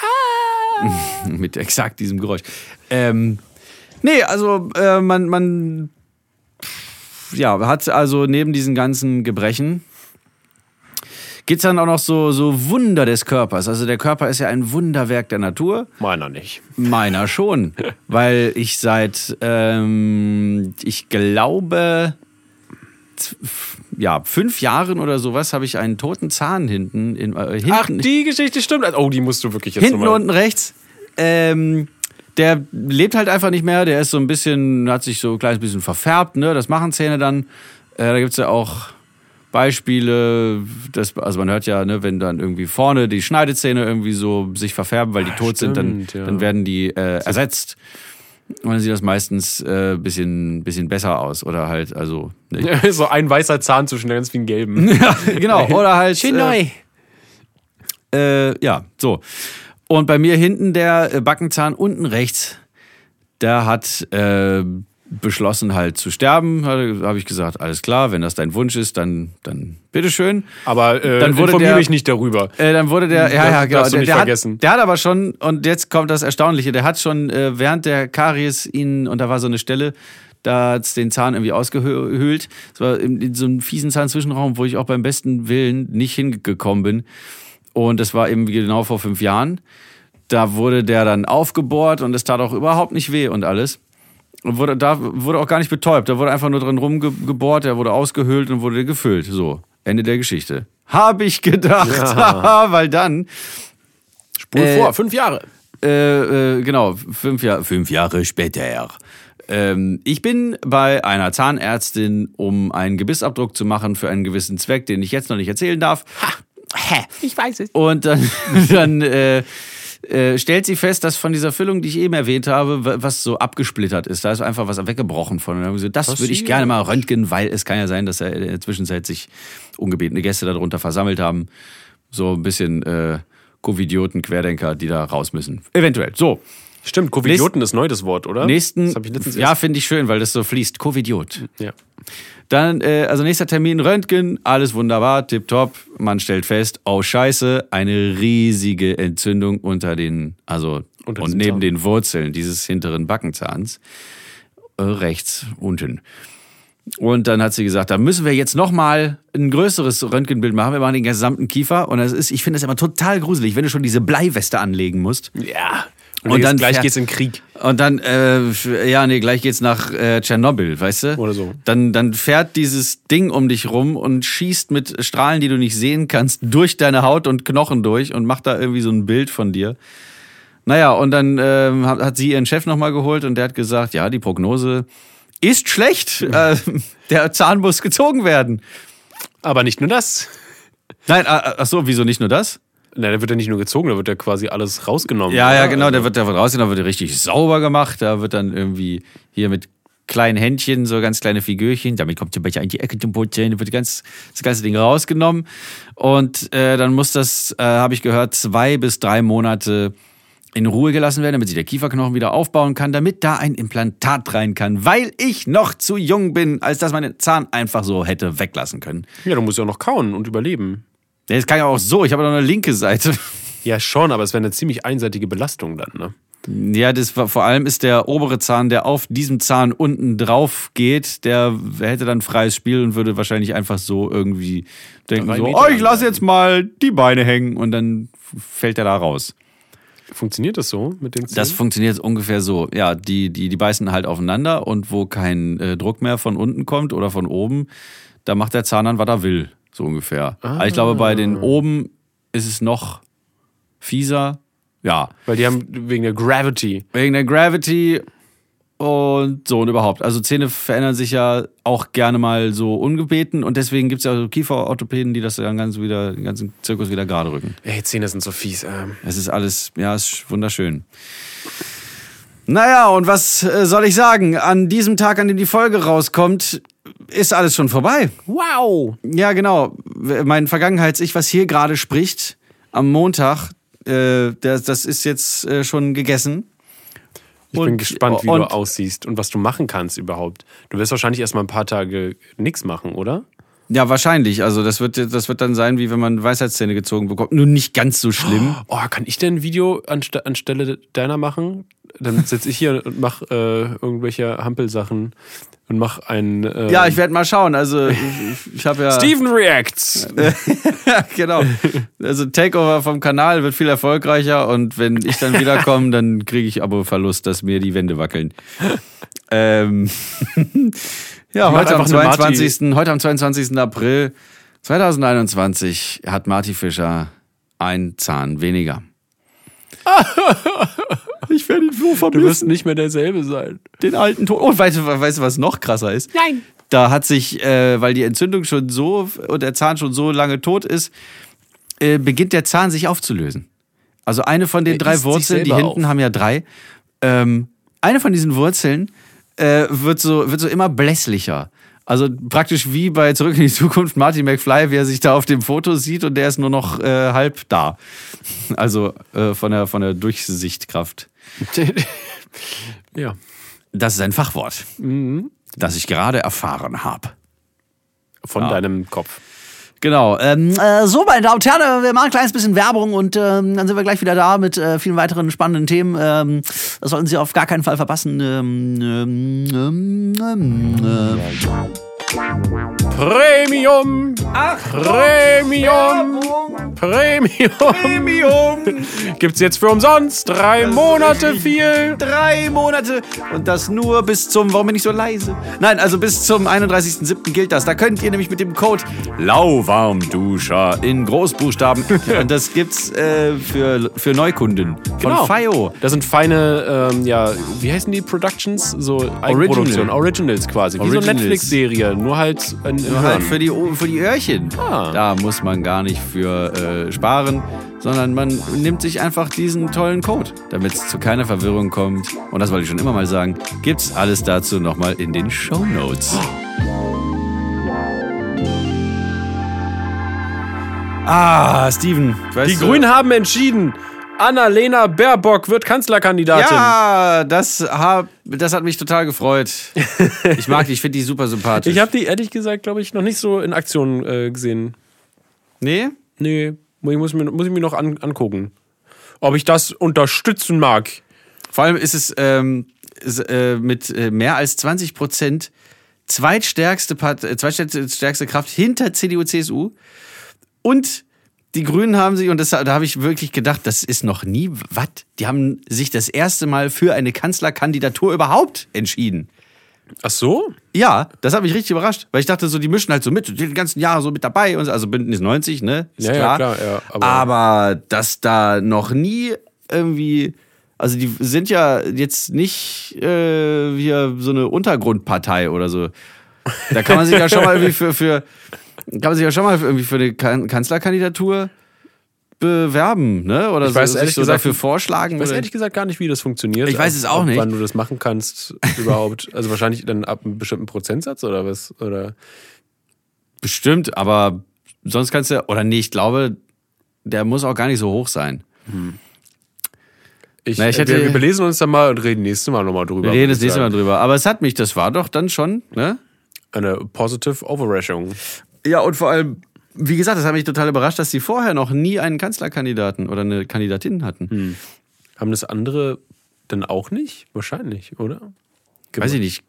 Mit exakt diesem Geräusch. Ähm, nee, also äh, man, man ja, hat also neben diesen ganzen Gebrechen gibt's dann auch noch so, so Wunder des Körpers. Also der Körper ist ja ein Wunderwerk der Natur. Meiner nicht. Meiner schon, weil ich seit, ähm, ich glaube, ja, fünf Jahren oder sowas habe ich einen toten Zahn hinten, in, äh, hinten, Ach, die Geschichte stimmt. Oh, die musst du wirklich jetzt hinten unten rechts. Ähm, der lebt halt einfach nicht mehr. Der ist so ein bisschen, hat sich so ein kleines bisschen verfärbt. Ne? Das machen Zähne dann. Äh, da gibt's ja auch Beispiele. Das, also man hört ja, ne, wenn dann irgendwie vorne die Schneidezähne irgendwie so sich verfärben, weil die tot sind, dann, stimmt, ja. dann werden die äh, ersetzt. Und dann sieht das meistens äh, bisschen, bisschen besser aus. Oder halt, also. Ne? so ein weißer Zahn zwischen ganz vielen gelben. Ja, genau. Oder halt. Äh, äh, ja, so. Und bei mir hinten der äh, Backenzahn unten rechts, der hat äh, beschlossen halt zu sterben. Habe ich gesagt, alles klar, wenn das dein Wunsch ist, dann, dann bitteschön. Aber äh, Dann wurde informier der- mich nicht darüber. Äh, dann wurde der, ja, ja, genau. Der, der, vergessen. hat, der hat aber schon, und jetzt kommt das Erstaunliche, der hat schon äh, während der Karies ihn, und da war so eine Stelle, da hat's den Zahn irgendwie ausgehöhlt. Es war in, in so einem fiesen Zahnzwischenraum, wo ich auch beim besten Willen nicht hingekommen bin. Und das war eben genau vor fünf Jahren. Da wurde der dann aufgebohrt und es tat auch überhaupt nicht weh und alles. Und wurde, da wurde auch gar nicht betäubt. Da wurde einfach nur drin rumgebohrt, der wurde ausgehöhlt und wurde gefüllt. So, Ende der Geschichte. Habe ich gedacht. Weil dann, Spul äh, vor, fünf Jahre. äh, äh, genau, fünf, Jahr, fünf Jahre später. Ähm, ich bin bei einer Zahnärztin, um einen Gebissabdruck zu machen für einen gewissen Zweck, den ich jetzt noch nicht erzählen darf. Ha. Ich weiß es. Und dann, dann äh, äh, stellt sie fest, dass von dieser Füllung, die ich eben erwähnt habe, wa- was so abgesplittert ist, da ist einfach was weggebrochen von. Und dann gesagt, das würde ich gerne mal röntgen, weil es kann ja sein, dass er in der Zwischenzeit sich ungebetene Gäste darunter versammelt haben. So ein bisschen äh, Covidioten, Querdenker, die da raus müssen. Eventuell. So, Stimmt, Covidioten ist neu das Wort, oder? nächsten. Das ich letztens ja, finde ich schön, weil das so fließt. Covidiot. ja. Dann, äh, also nächster Termin, Röntgen, alles wunderbar, tipptopp. Man stellt fest, oh scheiße, eine riesige Entzündung unter den, also und diesem neben den Wurzeln dieses hinteren Backenzahns, äh, rechts unten. Und dann hat sie gesagt, da müssen wir jetzt nochmal ein größeres Röntgenbild machen. Wir machen den gesamten Kiefer. Und das ist, ich finde das immer total gruselig, wenn du schon diese Bleiweste anlegen musst. Ja. Und, Und dann gleich geht's in Krieg. Und dann, äh, ja, nee, gleich geht's nach äh, Tschernobyl, weißt du? Oder so. Dann, dann fährt dieses Ding um dich rum und schießt mit Strahlen, die du nicht sehen kannst, durch deine Haut und Knochen durch und macht da irgendwie so ein Bild von dir. Naja, und dann ähm, hat, sie ihren Chef nochmal geholt und der hat gesagt, ja, die Prognose ist schlecht. Äh, der Zahn muss gezogen werden. Aber nicht nur das. Nein, ah, ach so, wieso nicht nur das? Nein, da wird ja nicht nur gezogen, da wird ja quasi alles rausgenommen. Ja, ja, oder? genau, Also- der wird davon rausgenommen, wird richtig sauber gemacht. Da wird dann irgendwie hier mit kleinen Händchen, so ganz kleine Figürchen. Damit kommt der Becher in die Ecke zum Putzen, wird ganz, das ganze Ding rausgenommen. Und äh, dann muss das, äh, habe ich gehört, zwei bis drei Monate in Ruhe gelassen werden, damit sich der Kieferknochen wieder aufbauen kann, damit da ein Implantat rein kann, weil ich noch zu jung bin, als dass man den Zahn einfach so hätte weglassen können. Ja, du musst ja auch noch kauen und überleben. Das kann ja auch so, ich habe noch eine linke Seite. Ja, schon, aber es wäre eine ziemlich einseitige Belastung dann, ne? Ja, das war, vor allem ist der obere Zahn, der auf diesem Zahn unten drauf geht, der hätte dann freies Spiel und würde wahrscheinlich einfach so irgendwie denken so, oh, ich lasse jetzt mal die Beine hängen und dann fällt er da raus. Funktioniert das so mit den Zähnen? Das funktioniert ungefähr so. Ja, die, die, die beißen halt aufeinander und wo kein äh, Druck mehr von unten kommt oder von oben, da macht der Zahn dann, was er will. So ungefähr. Aber ich glaube, bei den oben ist es noch fieser. Ja. Weil die haben wegen der Gravity. Wegen der Gravity und so und überhaupt. Also Zähne verändern sich ja auch gerne mal so ungebeten und deswegen gibt es ja so Kieferorthopäden, die das dann ganz wieder, den ganzen Zirkus wieder gerade rücken. Ey, Zähne sind so fies. Ähm. Es ist alles, ja, es ist wunderschön. Naja, und was äh, soll ich sagen? An diesem Tag, an dem die Folge rauskommt, ist alles schon vorbei. Wow! Ja, genau. Mein Vergangenheits-Ich, was hier gerade spricht, am Montag, äh, das, das ist jetzt äh, schon gegessen. Ich Und- bin gespannt, wie und- du aussiehst und was du machen kannst überhaupt. Du wirst wahrscheinlich erstmal ein paar Tage nichts machen, oder? Ja, wahrscheinlich. Also das wird, das wird dann sein, wie wenn man Weisheitszähne gezogen bekommt. Nur nicht ganz so schlimm. Oh, kann ich denn ein Video anste anstelle deiner machen? Dann sitze ich hier und mach äh, irgendwelche Hampelsachen und mach ein. Äh, Ja, ich werde mal schauen. Also ich, ich habe ja... Steven Reacts! Genau. Also Takeover vom Kanal wird viel erfolgreicher und wenn ich dann wiederkomme, dann kriege ich Abo-Verlust, dass mir die Wände wackeln. Ähm, ja, heute am, einfach eine Marty- 22., heute am 22. April 2021 hat Marty Fischer einen Zahn weniger. ich werde ihn so Du vermissen. wirst nicht mehr derselbe sein. den alten Tod. Oh, weißt du, weißt du, was noch krasser ist? Nein! Da hat sich, äh, weil die Entzündung schon so und der Zahn schon so lange tot ist, äh, beginnt der Zahn sich aufzulösen. Also eine von den Er drei Wurzeln, die hinten auf. haben ja drei, ähm, eine von diesen Wurzeln äh, wird, so, wird so immer blässlicher. Also praktisch wie bei Zurück in die Zukunft Marty McFly, wie er sich da auf dem Foto sieht und der ist nur noch äh, halb da. Also äh, von, der, von der Durchsichtkraft. ja. Das ist ein Fachwort, Mhm. das ich gerade erfahren habe. Von deinem Kopf. Genau. Ähm, Äh, so, meine Damen und Herren, wir machen ein kleines bisschen Werbung und ähm, dann sind wir gleich wieder da mit äh, vielen weiteren spannenden Themen. Ähm, das sollten Sie auf gar keinen Fall verpassen. Ähm, ähm, ähm, ähm, äh. Premium! Ach, Premium! Premium! Premium! Gibt's jetzt für umsonst drei Monate viel? Drei Monate und das nur bis zum, warum bin ich so leise? Nein, also bis zum 31.07. gilt das. Da könnt ihr nämlich mit dem Code Lauwarmduscher in Großbuchstaben und das gibt's äh, für, für Neukunden von Genau. FIO. Das sind feine, ähm, ja, wie heißen die Productions? So Eigenproduktion, Originals quasi. Wie so Originals. eine Netflix-Serie, nur halt in, in Nur Hören. Halt für die, für die Öhrchen. Ah. Da muss man gar nicht für äh, sparen, sondern man nimmt sich einfach diesen tollen Code, damit es zu keiner Verwirrung kommt. Und das wollte ich schon immer mal sagen. Gibt's alles dazu nochmal in den Show Notes. Ah, Steven. Weißt Die du- Grünen haben entschieden. Annalena Baerbock wird Kanzlerkandidatin. Ja, das, hab, das hat mich total gefreut. Ich mag die, ich finde die super sympathisch. Ich habe die ehrlich gesagt, glaube ich, noch nicht so in Aktion äh, gesehen. nee? Nee, muss ich, muss mir, muss ich mir noch an, angucken. Ob ich das unterstützen mag. Vor allem ist es ähm, ist, äh, mit äh, mehr als 20 Prozent zweitstärkste, Part, äh, zweitstärkste Kraft hinter CDU, CSU. Und die Grünen haben sich, und das, da habe ich wirklich gedacht, das ist noch nie, was? Die haben sich das erste Mal für eine Kanzlerkandidatur überhaupt entschieden. Ach so? Ja, das hat mich richtig überrascht, weil ich dachte so, die mischen halt so mit, die ganzen Jahre so mit dabei, und so, also Bündnis 90, ne? Ist Ja, ja, klar, ja, aber, aber- dass da noch nie irgendwie, also die sind ja jetzt nicht äh, hier so eine Untergrundpartei oder so. Da kann man sich ja schon mal irgendwie für, für kann man sich ja schon mal irgendwie für eine kan Kanzlerkandidatur bewerben, ne? Oder Ich so, weiß sich ehrlich so gesagt- dafür vorschlagen. Ich weiß ehrlich gesagt gar nicht, wie das funktioniert. Ich weiß es auch ob- nicht. Wann du das machen kannst überhaupt. Also wahrscheinlich dann ab einem bestimmten Prozentsatz oder was? Oder Bestimmt, aber sonst kannst du, oder nee, ich glaube, der muss auch gar nicht so hoch sein. ich, Na, ich hätte- wir, wir belesen uns dann mal und reden nächstes Mal nochmal drüber. Wir reden das nächste Mal drüber. Aber es hat mich, das war doch dann schon, ne? Eine positive Overraschung. Ja, und vor allem, wie gesagt, das hat mich total überrascht, dass sie vorher noch nie einen Kanzlerkandidaten oder eine Kandidatin hatten. Haben das andere dann auch nicht? Wahrscheinlich, oder? Weiß ich nicht.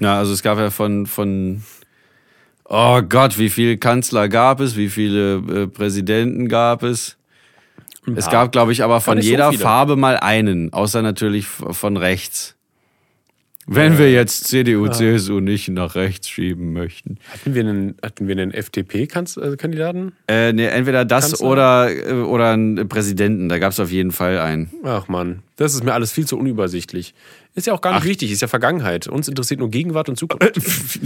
Na, also es gab ja von, von, oh Gott, wie viele Kanzler gab es, wie viele äh, Präsidenten gab es? Es paar. gab, glaube ich, aber von so jeder viele. Farbe mal einen, außer natürlich von rechts. Wenn wir jetzt CDU, CSU nicht nach rechts schieben möchten. Hatten wir einen, hatten wir einen FDP-Kandidaten? Äh, nee, entweder das Kanzler? oder, äh, oder einen Präsidenten, da gab es auf jeden Fall einen. Ach man, das ist mir alles viel zu unübersichtlich. Ist ja auch gar nicht wichtig, ist ja Vergangenheit. Uns interessiert nur Gegenwart und Zukunft.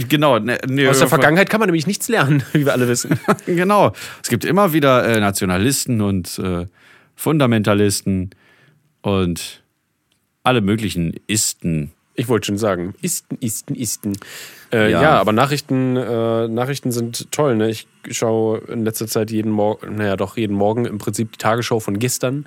genau. Ne, nee, Aus der Vergangenheit kann man nämlich nichts lernen, wie wir alle wissen. Genau. Es gibt immer wieder äh, Nationalisten und äh, Fundamentalisten und alle möglichen Isten. Ich wollte schon sagen, Isten, Isten, Isten. Äh, Ja. ja. aber Nachrichten, äh, Nachrichten sind toll. Ne? Ich schaue in letzter Zeit jeden Morgen, naja doch jeden Morgen im Prinzip die Tagesschau von gestern.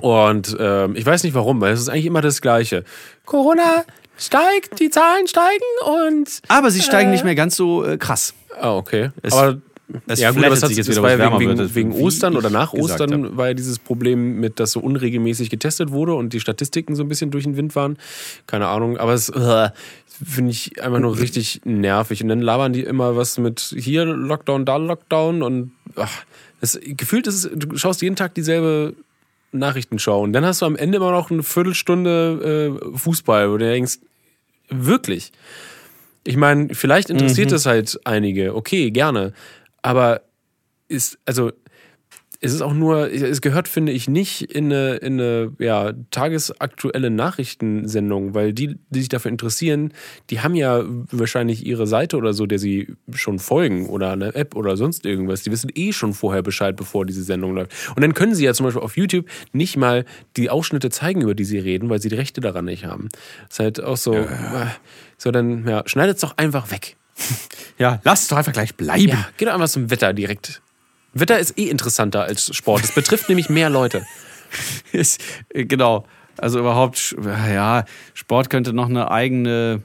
Und ähm, ich weiß nicht warum, weil es ist eigentlich immer das Gleiche. Corona steigt, die Zahlen steigen und Aber sie steigen nicht mehr ganz so äh, krass. Ah, okay. Es- aber es ja, gut, das, hat, sich jetzt wieder, war ja wärmer wegen, wird, wegen, Ostern oder nach Ostern habe. war ja dieses Problem mit, dass so unregelmäßig getestet wurde und die Statistiken so ein bisschen durch den Wind waren. Keine Ahnung, aber es äh, finde ich einfach nur richtig nervig. Und dann labern die immer was mit hier Lockdown, da Lockdown und ach, das, gefühlt ist es, du schaust jeden Tag dieselbe Nachrichtenschau und dann hast du am Ende immer noch eine Viertelstunde äh, Fußball, wo du denkst, wirklich. Ich meine, vielleicht interessiert Mhm. es halt einige, okay, gerne. Aber ist, also, es ist auch nur, es gehört, finde ich, nicht in eine, in eine ja, tagesaktuelle Nachrichtensendung, weil die, die sich dafür interessieren, die haben ja wahrscheinlich ihre Seite oder so, der sie schon folgen oder eine App oder sonst irgendwas. Die wissen eh schon vorher Bescheid, bevor diese Sendung läuft. Und dann können sie ja zum Beispiel auf YouTube nicht mal die Ausschnitte zeigen, über die sie reden, weil sie die Rechte daran nicht haben. ist halt auch so, äh, so dann, ja, schneidet's doch einfach weg. Ja, lass es doch einfach gleich bleiben. Ja, geh doch einfach zum Wetter direkt. Wetter ist eh interessanter als Sport. Es betrifft nämlich mehr Leute. Ist, äh, genau. Also überhaupt, ja, Sport könnte noch eine eigene.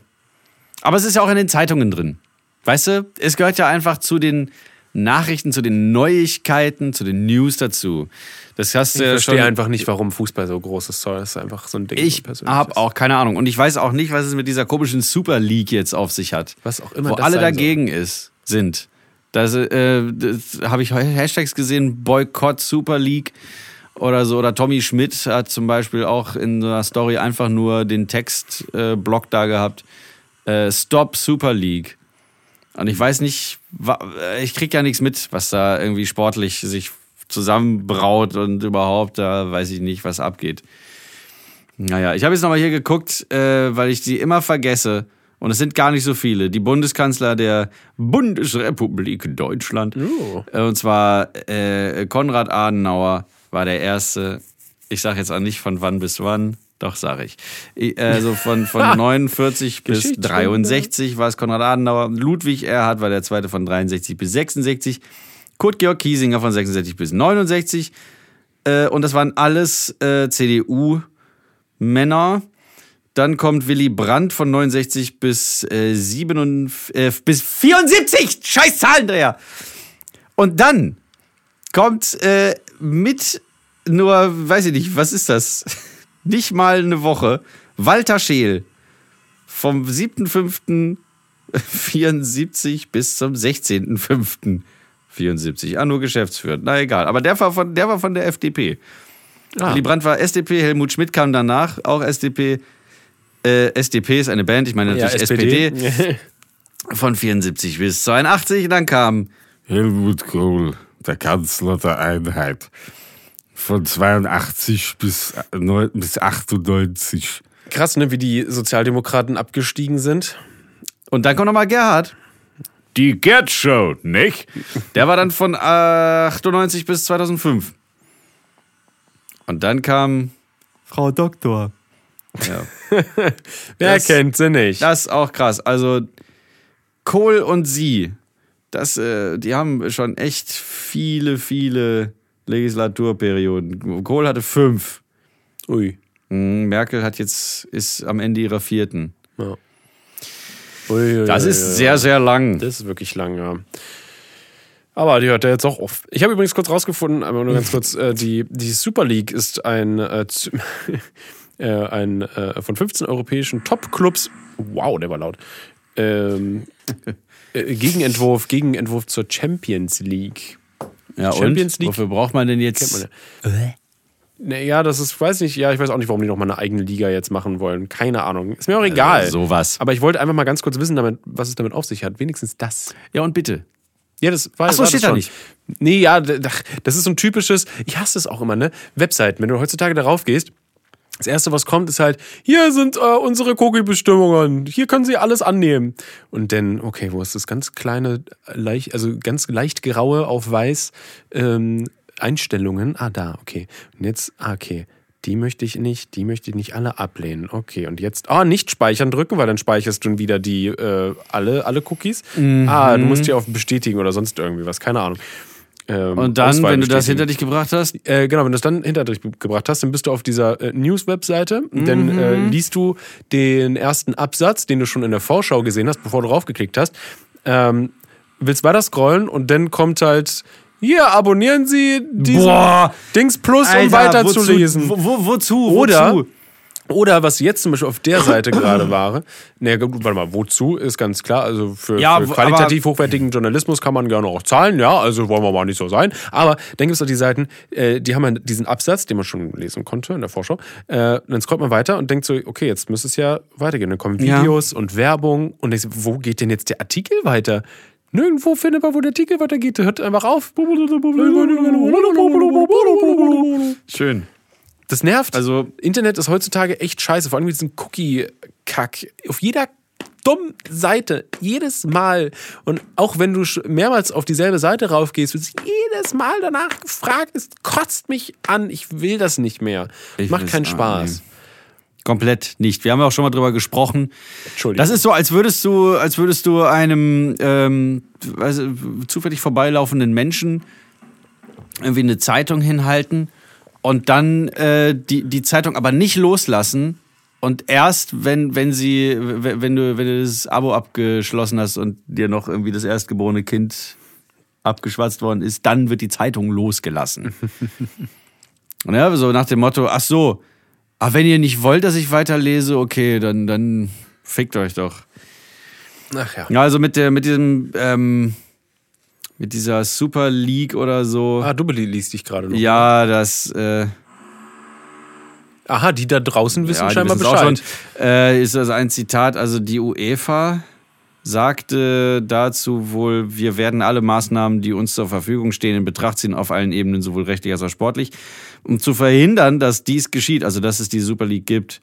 Aber es ist ja auch in den Zeitungen drin. Weißt du, es gehört ja einfach zu den Nachrichten, zu den Neuigkeiten, zu den News dazu. Das hast Ich ja verstehe schon. einfach nicht, warum Fußball so groß ist. Das ist einfach so ein Ding. Ich habe auch keine Ahnung. Und ich weiß auch nicht, was es mit dieser komischen Super League jetzt auf sich hat. Was auch immer Wo alle dagegen ist, sind. Das, äh, das habe ich Hashtags gesehen, Boykott Super League oder so. Oder Tommy Schmidt hat zum Beispiel auch in so einer Story einfach nur den Textblock äh, da gehabt. Äh, Stop Super League. Und ich weiß nicht, äh, ich krieg ja nichts mit, was da irgendwie sportlich sich zusammenbraut und überhaupt, da weiß ich nicht, was abgeht. Naja, ich habe jetzt nochmal hier geguckt, äh, weil ich die immer vergesse. Und es sind gar nicht so viele. Die Bundeskanzler der Bundesrepublik Deutschland. Oh. Äh, Und zwar äh, Konrad Adenauer war der erste. Ich sage jetzt auch nicht von wann bis wann. Doch, sage ich. Also von, von 49 bis Geschichtsstunde. 63 war es Konrad Adenauer. Ludwig Erhard war der zweite von 63 bis 66. Kurt Georg Kiesinger von 66 bis 69. Äh, und das waren alles äh, CDU-Männer. Dann kommt Willy Brandt von 69 bis, äh, 47, äh, bis 74. Scheiß Zahlendreher. Und dann kommt äh, mit nur, weiß ich nicht, was ist das? Nicht mal eine Woche. Walter Scheel vom 7.5.74 bis zum 16.5.74. Ah, nur geschäftsführend. Na egal. Aber der war von der, war von der FDP. Ah. Willy Brandt war SDP, Helmut Schmidt kam danach, auch SDP. Äh, SDP ist eine Band, ich meine Ja, natürlich SPD. SPD. Von 74 bis 82. Dann kam Helmut Kohl, der Kanzler der Einheit. Von 82 bis, bis 98. Krass, ne, wie die Sozialdemokraten abgestiegen sind. Und dann kommt nochmal Gerhard. Die Gerd Show, nicht? Der war dann von 98 bis 2005. Und dann kam Frau Doktor. Ja. Wer Das- kennt sie nicht? Das ist auch krass. Also Kohl und sie, das, äh, die haben schon echt viele, viele Legislaturperioden. Kohl hatte fünf. Ui. Mhm, Merkel hat jetzt ist am Ende ihrer vierten. Ja. Ui, ui, Das ist ui. sehr, sehr lang. Das ist wirklich lang, ja. Aber die hört er jetzt auch auf. Ich habe übrigens kurz rausgefunden, aber nur ganz kurz, äh, die, die Super League ist ein, äh, äh, ein äh, von 15 europäischen Top-Clubs, wow, der war laut, ähm, äh, Gegenentwurf, Gegenentwurf zur Champions League. Ja, Champions und? League Wofür braucht man denn jetzt? Man ja. Naja, das ist, weiß nicht, ja, ich weiß auch nicht, warum die noch mal eine eigene Liga jetzt machen wollen. Keine Ahnung. Ist mir auch egal. Äh, sowas. Aber ich wollte einfach mal ganz kurz wissen, damit, was es damit auf sich hat. Wenigstens das. Ja, und bitte. Ja, das war Ach so, war steht da nicht. Nee, ja, das ist so ein typisches, ich hasse es auch immer, ne? Webseiten. Wenn du heutzutage darauf gehst, das erste, was kommt, ist halt, hier sind äh, unsere Cookie-Bestimmungen. Hier können Sie alles annehmen. Und dann, okay, wo ist das ganz kleine, leicht, also ganz leicht graue auf weiß ähm, Einstellungen? Ah, da, okay. Und jetzt, ah, okay. Die möchte ich nicht, die möchte ich nicht alle ablehnen. Okay, und jetzt, ah, nicht speichern drücken, weil dann speicherst du wieder die, äh, alle, alle Cookies. Ah, du musst hier auf bestätigen oder sonst irgendwie was, keine Ahnung. Ähm, Und dann, Auswahl wenn du das hinter dich gebracht hast, Äh, genau, wenn du das dann hinter dich gebracht hast, dann bist du auf dieser äh, News-Webseite. Dann äh, liest du den ersten Absatz, den du schon in der Vorschau gesehen hast, bevor du raufgeklickt hast. Ähm, willst weiter scrollen und dann kommt halt, hier, abonnieren Sie diesen Boah! Dings Plus, um weiterzulesen. Wozu, wo, wo, wozu? Oder, wozu? Oder was jetzt zum Beispiel auf der Seite gerade war, ne, gut, warte mal, wozu ist ganz klar, also für, Ja, für qualitativ hochwertigen Journalismus kann man gerne auch zahlen, ja, also wollen wir mal nicht so sein. Aber dann gibt es doch die Seiten, äh, die haben ja diesen Absatz, den man schon lesen konnte in der Vorschau. Äh, dann scrollt man weiter und denkt so, okay, jetzt müsste es ja weitergehen. Dann kommen Ja. Videos und Werbung und so, wo geht denn jetzt der Artikel weiter? Nirgendwo findet man, wo der Artikel weitergeht. Der hört einfach auf. Schön. Das nervt. Also- Internet ist heutzutage echt scheiße, vor allem mit diesem Cookie-Kack. Auf jeder dummen Seite, jedes Mal. Und auch wenn du mehrmals auf dieselbe Seite raufgehst, wird jedes Mal danach gefragt. Es kotzt mich an. Ich will das nicht mehr. Ich Macht keinen auch Spaß. Komplett nicht. Wir haben ja auch schon mal drüber gesprochen. Entschuldigung. Das ist so, als würdest du, als würdest du einem ähm, weiß, zufällig vorbeilaufenden Menschen irgendwie eine Zeitung hinhalten und dann äh, die, die Zeitung aber nicht loslassen und erst wenn, wenn sie, wenn du, wenn du das Abo abgeschlossen hast und dir noch irgendwie das erstgeborene Kind abgeschwatzt worden ist, dann wird die Zeitung losgelassen. und ja, so nach dem Motto, ach so, ah, wenn ihr nicht wollt, dass ich weiterlese, okay, dann, dann fickt euch doch. Ach ja. Ja, also mit der, mit diesem, ähm, mit dieser Super League oder so. Ah, du liest dich gerade noch. Ja, das, äh, Aha, die da draußen wissen ja, scheinbar Bescheid. schon. Äh, ist also ein Zitat, also die UEFA sagte dazu wohl, wir werden alle Maßnahmen, die uns zur Verfügung stehen, in Betracht ziehen auf allen Ebenen, sowohl rechtlich als auch sportlich, um zu verhindern, dass dies geschieht, also dass es die Super League gibt.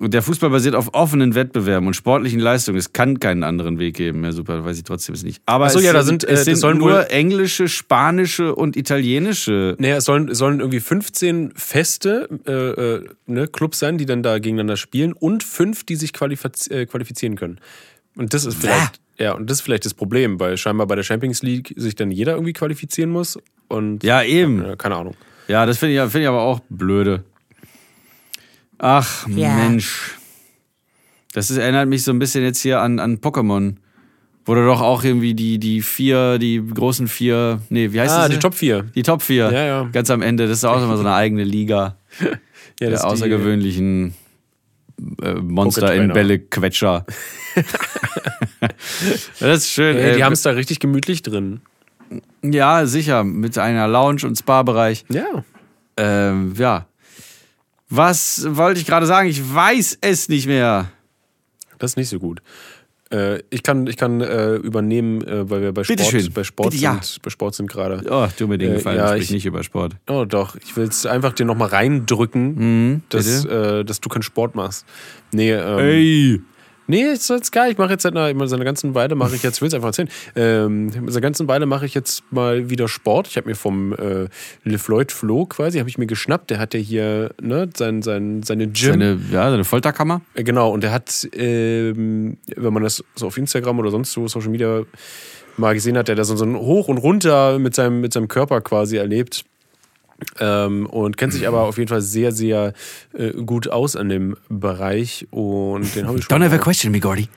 Der Fußball basiert auf offenen Wettbewerben und sportlichen Leistungen. Es kann keinen anderen Weg geben. Ja, super, weiß ich trotzdem jetzt nicht. Aber so, es ja, da sind, äh, es das sind sollen nur englische, spanische und italienische. Naja, es sollen, es sollen irgendwie 15 feste äh, äh, ne, Clubs sein, die dann da gegeneinander spielen und fünf, die sich qualifiz äh, qualifizieren können. Und das ist vielleicht, ja, und das ist vielleicht das Problem, weil scheinbar bei der Champions League sich dann jeder irgendwie qualifizieren muss und Ja, eben. äh, keine Ahnung. Ja, das finde ich, find ich aber auch blöde. Ach, Mensch. Das ist, erinnert mich so ein bisschen jetzt hier an, an Pokémon. Wo du doch auch irgendwie die, die vier, die großen vier, nee, wie heißt Ah, das? die hier? Top 4. Die Top 4. Ja, ja. Ganz am Ende. Das ist auch immer so eine eigene Liga Ja, der das ist die- außergewöhnlichen äh, Monster in Pokétrainer. Bälle-Quetscher. das ist schön. Ey, ey. die haben es da richtig gemütlich drin. ja, sicher. Mit einer Lounge- und Spa-Bereich. Ja. Ähm, ja. Was wollte ich gerade sagen? Ich weiß es nicht mehr. Das ist nicht so gut. Äh, ich kann, ich kann äh, übernehmen, äh, weil wir bei Sport, bei Sport Bitte, ja. sind. Bei Sport sind gerade. Oh, tu mir den Äh, Gefallen, ja, sprich ich- nicht über Sport. Oh doch, ich will es einfach dir nochmal reindrücken, dass, bitte? äh, dass du keinen Sport machst. Nee, ähm, Ey! Nee, ist jetzt geil. Ich mache jetzt seit einer, seit einer ganzen Weile mache ich jetzt, ich will es einfach erzählen, ähm, seit einer ganzen Weile mache ich jetzt mal wieder Sport. Ich habe mir vom äh, LeFloid Flo quasi, habe ich mir geschnappt. Der hat ja hier ne, sein, sein, seine Gym. Seine, ja, seine Folterkammer. Äh, Genau, und er hat, ähm, wenn man das so auf Instagram oder sonst so Social Media mal gesehen hat, der da so so ein Hoch und Runter mit seinem, mit seinem Körper quasi erlebt. Ähm, und kennt sich aber auf jeden Fall sehr, sehr äh, gut aus an dem Bereich. Und den habe ich schon Don't ever question me, Gordy.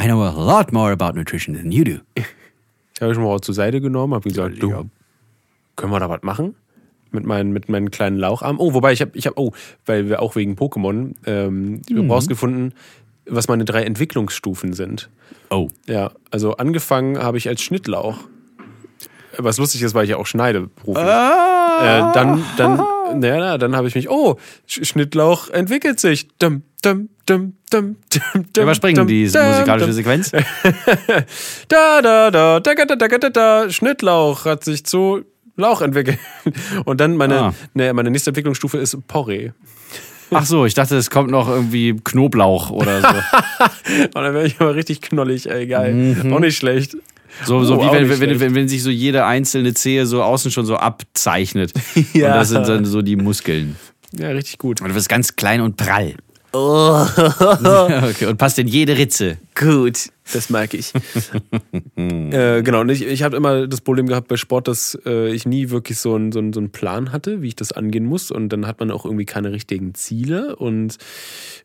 I know a lot more about nutrition than you do. ich schon mal zur Seite genommen, habe gesagt, du, können wir da was machen? Mit meinen, mit meinen kleinen Laucharmen. Oh, wobei ich habe, ich hab, oh, weil wir auch wegen Pokémon ähm, Mhm. rausgefunden, was meine drei Entwicklungsstufen sind. Oh. Ja, also angefangen habe ich als Schnittlauch. Was lustig ist, weil ich ja auch schneide beruflich. Ah. Äh, dann, dann, naja, dann habe ich mich, oh, Sch- Schnittlauch entwickelt sich. Dum, dum, dum, dum, dum, dum, Überspringen diese musikalische. Sequenz. Da, da, da, da, da, da, da, da, da, Schnittlauch hat sich zu Lauch entwickelt. Und dann meine, Ah. ne, meine nächste Entwicklungsstufe ist Porree. Ach so, ich dachte, es kommt noch irgendwie Knoblauch oder so. Und dann wäre ich aber richtig knollig, ey, geil. Auch nicht schlecht. So, so Oh, wie wenn, wenn, wenn, wenn sich so jede einzelne Zehe so außen schon so abzeichnet. Ja. Und das sind dann so die Muskeln. Ja, richtig gut. Und du wirst ganz klein und prall. okay, und passt in jede Ritze. Gut, das mag ich. äh, genau, und ich, ich habe immer das Problem gehabt bei Sport, dass äh, ich nie wirklich so einen so einen- so einen Plan hatte, wie ich das angehen muss. Und dann hat man auch irgendwie keine richtigen Ziele und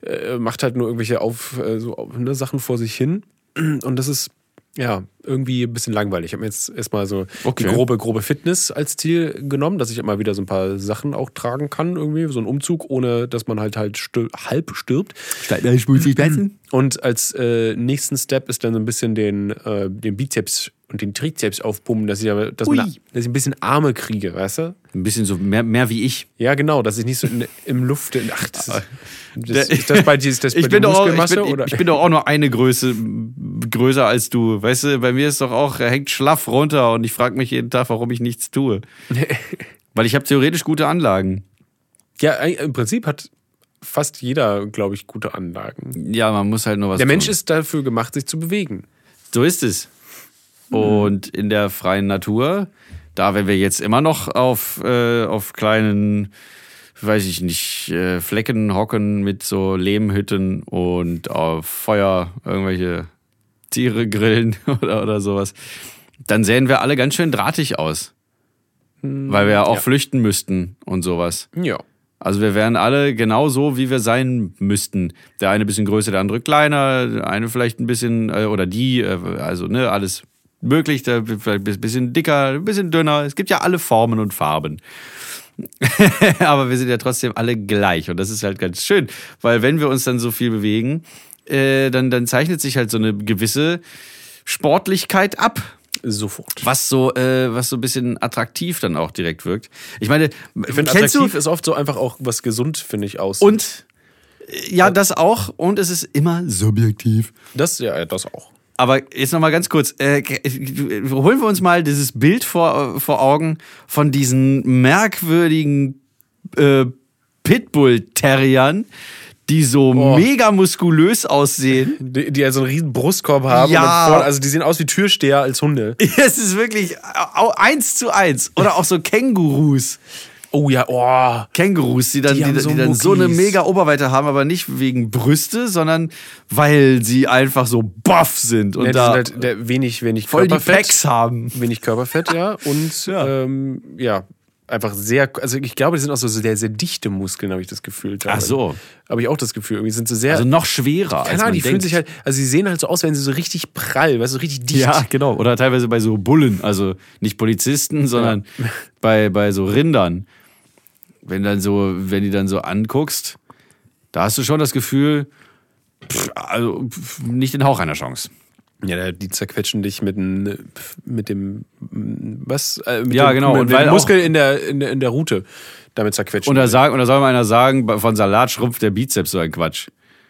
äh, macht halt nur irgendwelche auf, äh, so, ne, Sachen vor sich hin. Und das ist ja irgendwie ein bisschen langweilig. Ich habe mir jetzt erstmal so Okay. die grobe, grobe Fitness als Ziel genommen, dass ich immer wieder so ein paar Sachen auch tragen kann, irgendwie, so ein Umzug, ohne dass man halt halt stö halb stirbt. Und als äh, nächsten Step ist dann so ein bisschen den, äh, den Bizeps und den Trizeps aufpumpen, dass ich, aber, dass, man, dass ich ein bisschen Arme kriege, weißt du? Ein bisschen so mehr, mehr wie ich. Ja, genau, dass ich nicht so in, im Luft. In, ach, das, ist- das, ist das bei ist das bei Ich bin, doch auch, ich, bin, oder? ich bin doch auch nur eine Größe größer als du. Weißt du, bei mir ist doch auch, er hängt schlaff runter und ich frage mich jeden Tag, warum ich nichts tue. Weil ich habe theoretisch gute Anlagen. ja, eigentlich- im Prinzip hat fast jeder, glaube ich, gute Anlagen. Ja, man muss halt nur was Der Mensch tun. ist dafür gemacht, sich zu bewegen. So ist es. Und in der freien Natur, da wenn wir jetzt immer noch auf, äh, auf kleinen, weiß ich nicht, äh, Flecken hocken mit so Lehmhütten und auf Feuer irgendwelche Tiere grillen oder, oder sowas, dann sehen wir alle ganz schön drahtig aus. Weil wir ja auch ja. flüchten müssten und sowas. Ja. Also wir wären alle genau so, wie wir sein müssten. Der eine ein bisschen größer, der andere kleiner, der eine vielleicht ein bisschen, äh, oder die, äh, also ne, alles möglich, der vielleicht ein bisschen dicker, ein bisschen dünner. Es gibt ja alle Formen und Farben. Aber wir sind ja trotzdem alle gleich und das ist halt ganz schön, weil wenn wir uns dann so viel bewegen, äh, dann, dann zeichnet sich halt so eine gewisse Sportlichkeit ab Sofort. was so, äh, was so ein bisschen attraktiv dann auch direkt wirkt. Ich meine, Ich finde, kennst du attraktiv ist oft so einfach auch was gesund, finde ich, aus. und äh, ja, das auch und es ist immer subjektiv. das, ja, das auch. Aber jetzt noch mal ganz kurz, äh, äh, holen wir uns mal dieses Bild vor, vor Augen von diesen merkwürdigen äh, Pitbull-Terriern, die so Oh. mega muskulös aussehen. Die, die also einen riesen Brustkorb haben. Ja. Vorne, also die sehen aus wie Türsteher als Hunde. Es ist wirklich eins zu eins. Oder auch so Kängurus. Oh ja, oh. Kängurus, die dann, Die die, haben die, so dann so eine mega Oberweite haben, aber nicht wegen Brüste, sondern weil sie einfach so buff sind und Ja, die da sind halt der, wenig, wenig voll die Körperfett. Packs haben. Wenig Körperfett, ja. Und ja, ähm, ja einfach sehr, also ich glaube, die sind auch so sehr, sehr dichte Muskeln, habe ich das Gefühl. Ach so. Habe ich auch das Gefühl. Irgendwie sind sie sehr. Also noch schwerer keine Ahnung, die fühlen denkt. sich halt, also sie sehen halt so aus, wenn sie so richtig prall, weißt du, so richtig dicht. ja, genau. Oder teilweise bei so Bullen, also nicht Polizisten, sondern bei, bei so Rindern. Wenn dann so, wenn die dann so anguckst, da hast du schon das Gefühl, pff, also pff, nicht den Hauch einer Chance. Ja, die zerquetschen dich mit, dem- mit dem, was? Äh, mit Ja, dem, genau, Mit und weil Muskel in der, in, der, in der Rute. Damit zerquetschen. Und da, sagen, und da soll mal einer sagen, von Salat schrumpft der Bizeps so ein Quatsch.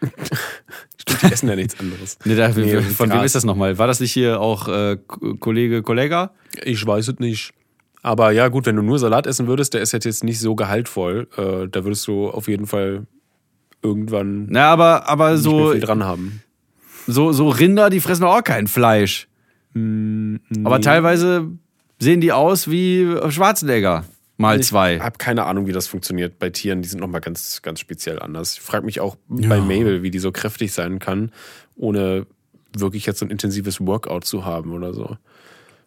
Stimmt, die essen ja nichts anderes. Nee, da, Nee, von wem ist das nochmal? War das nicht hier auch äh, Kollege, Kollega? Ich weiß es nicht. Aber ja, gut, wenn du nur Salat essen würdest, der ist jetzt jetzt nicht so gehaltvoll. Äh, da würdest du auf jeden Fall irgendwann Na, aber, aber so, viel dran haben. So, so Rinder, die fressen auch kein Fleisch. Aber teilweise sehen die aus wie Schwarzenegger. Mal zwei. Ich habe keine Ahnung, wie das funktioniert bei Tieren. Die sind nochmal ganz, ganz speziell anders. Ich frage mich auch bei Mabel, wie die so kräftig sein kann, ohne wirklich jetzt so ein intensives Workout zu haben oder so.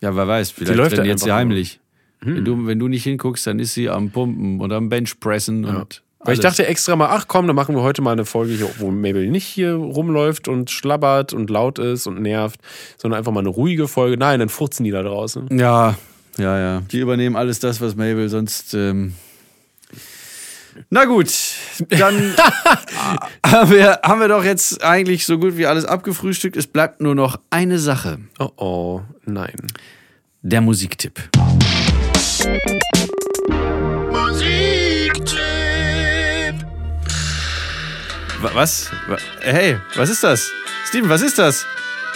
Ja, wer weiß, vielleicht läuft ja trainiert sie heimlich. Wenn, du, wenn du nicht hinguckst, dann ist sie am Pumpen und am Benchpressen und. Weil ich alles. dachte extra mal, ach komm, dann machen wir heute mal eine Folge, hier, wo Mabel nicht hier rumläuft und schlabbert und laut ist und nervt, sondern einfach mal eine ruhige Folge. Nein, dann furzen die da draußen. Ja, ja, ja. Die übernehmen alles das, was Mabel sonst. Ähm Na gut, dann haben, wir, haben wir doch jetzt eigentlich so gut wie alles abgefrühstückt. Es bleibt nur noch eine Sache: Oh oh, nein. der Musiktipp. Was? Wa- Hey, was ist das? Steven, was ist das?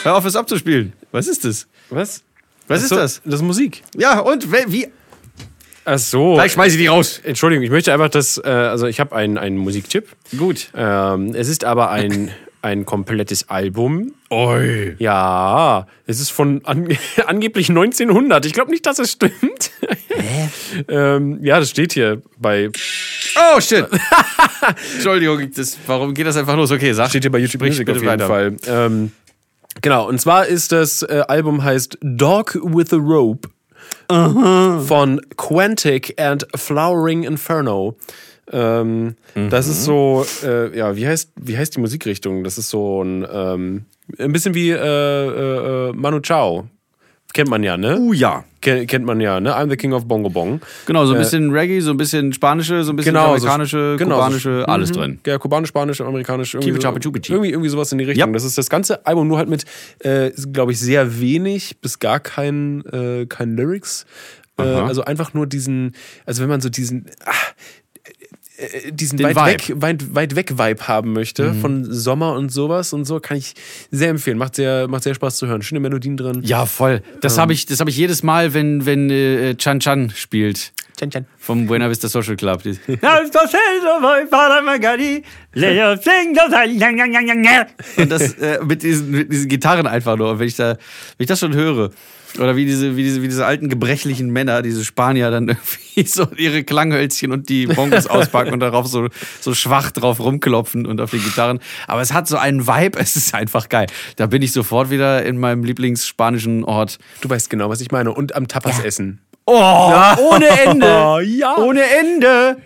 Hör auf, es abzuspielen. Was ist das? Was? Was Ach ist das? Das ist Musik. Ja, und wie? Ach so. Gleich schmeiße ich die raus. Entschuldigung, ich möchte einfach das, äh, also ich habe einen, einen Musiktipp. Gut. Ähm, es ist aber ein, ein komplettes Album. Oi. Ja, es ist von an, angeblich 1900. Ich glaube nicht, dass es stimmt. ähm, ja, das steht hier bei Oh, shit. Entschuldigung, das, warum geht das einfach los? Okay, sag. steht hier bei YouTube Music auf jeden weiter. Fall. Ähm, genau, und zwar ist das äh, Album heißt Dog with a Rope von Quantic and Flowering Inferno. Ähm, Das ist so, äh, ja, wie heißt, wie heißt die Musikrichtung? Das ist so ein, ähm, ein bisschen wie äh, äh, äh, Manu Chao. Kennt man ja, ne? Uh, ja. Ken, kennt man ja, ne? I'm the King of Bongo Bong. Genau, so ein Äh, bisschen Reggae, so ein bisschen spanische, so ein bisschen Genau, so- amerikanische, genau, so- kubanische, alles Mhm. drin. Ja, kubanisch, spanisch, amerikanisch. Irgendwie, so, irgendwie, irgendwie sowas in die Richtung. Ja. Das ist das ganze Album nur halt mit, äh, glaube ich, sehr wenig bis gar keinen äh, kein Lyrics. Äh, Aha. also einfach nur diesen, also wenn man so diesen, ah, äh, diesen Den weit Vibe. weg, weit, weit weg Vibe haben möchte von Sommer und sowas und so, kann ich sehr empfehlen. Macht sehr, macht sehr Spaß zu hören. Schöne Melodien drin. Ja, voll. Das habe ich, das hab ich jedes Mal, wenn, wenn äh, Chan Chan spielt. Tchan, tchan. Vom Buena Vista Social Club. Und das äh, mit, diesen, mit diesen Gitarren einfach nur. Und wenn ich, da, wenn ich das schon höre, oder wie diese, wie diese, wie diese alten gebrechlichen Männer, diese Spanier dann irgendwie so ihre Klanghölzchen und die Bongos auspacken und darauf so, so schwach drauf rumklopfen und auf den Gitarren. Aber es hat so einen Vibe, es ist einfach geil. Da bin ich sofort wieder in meinem Lieblingsspanischen Ort. Du weißt genau, was ich meine. Und am Tapas essen. Oh, ohne Ende! ja. Ohne Ende!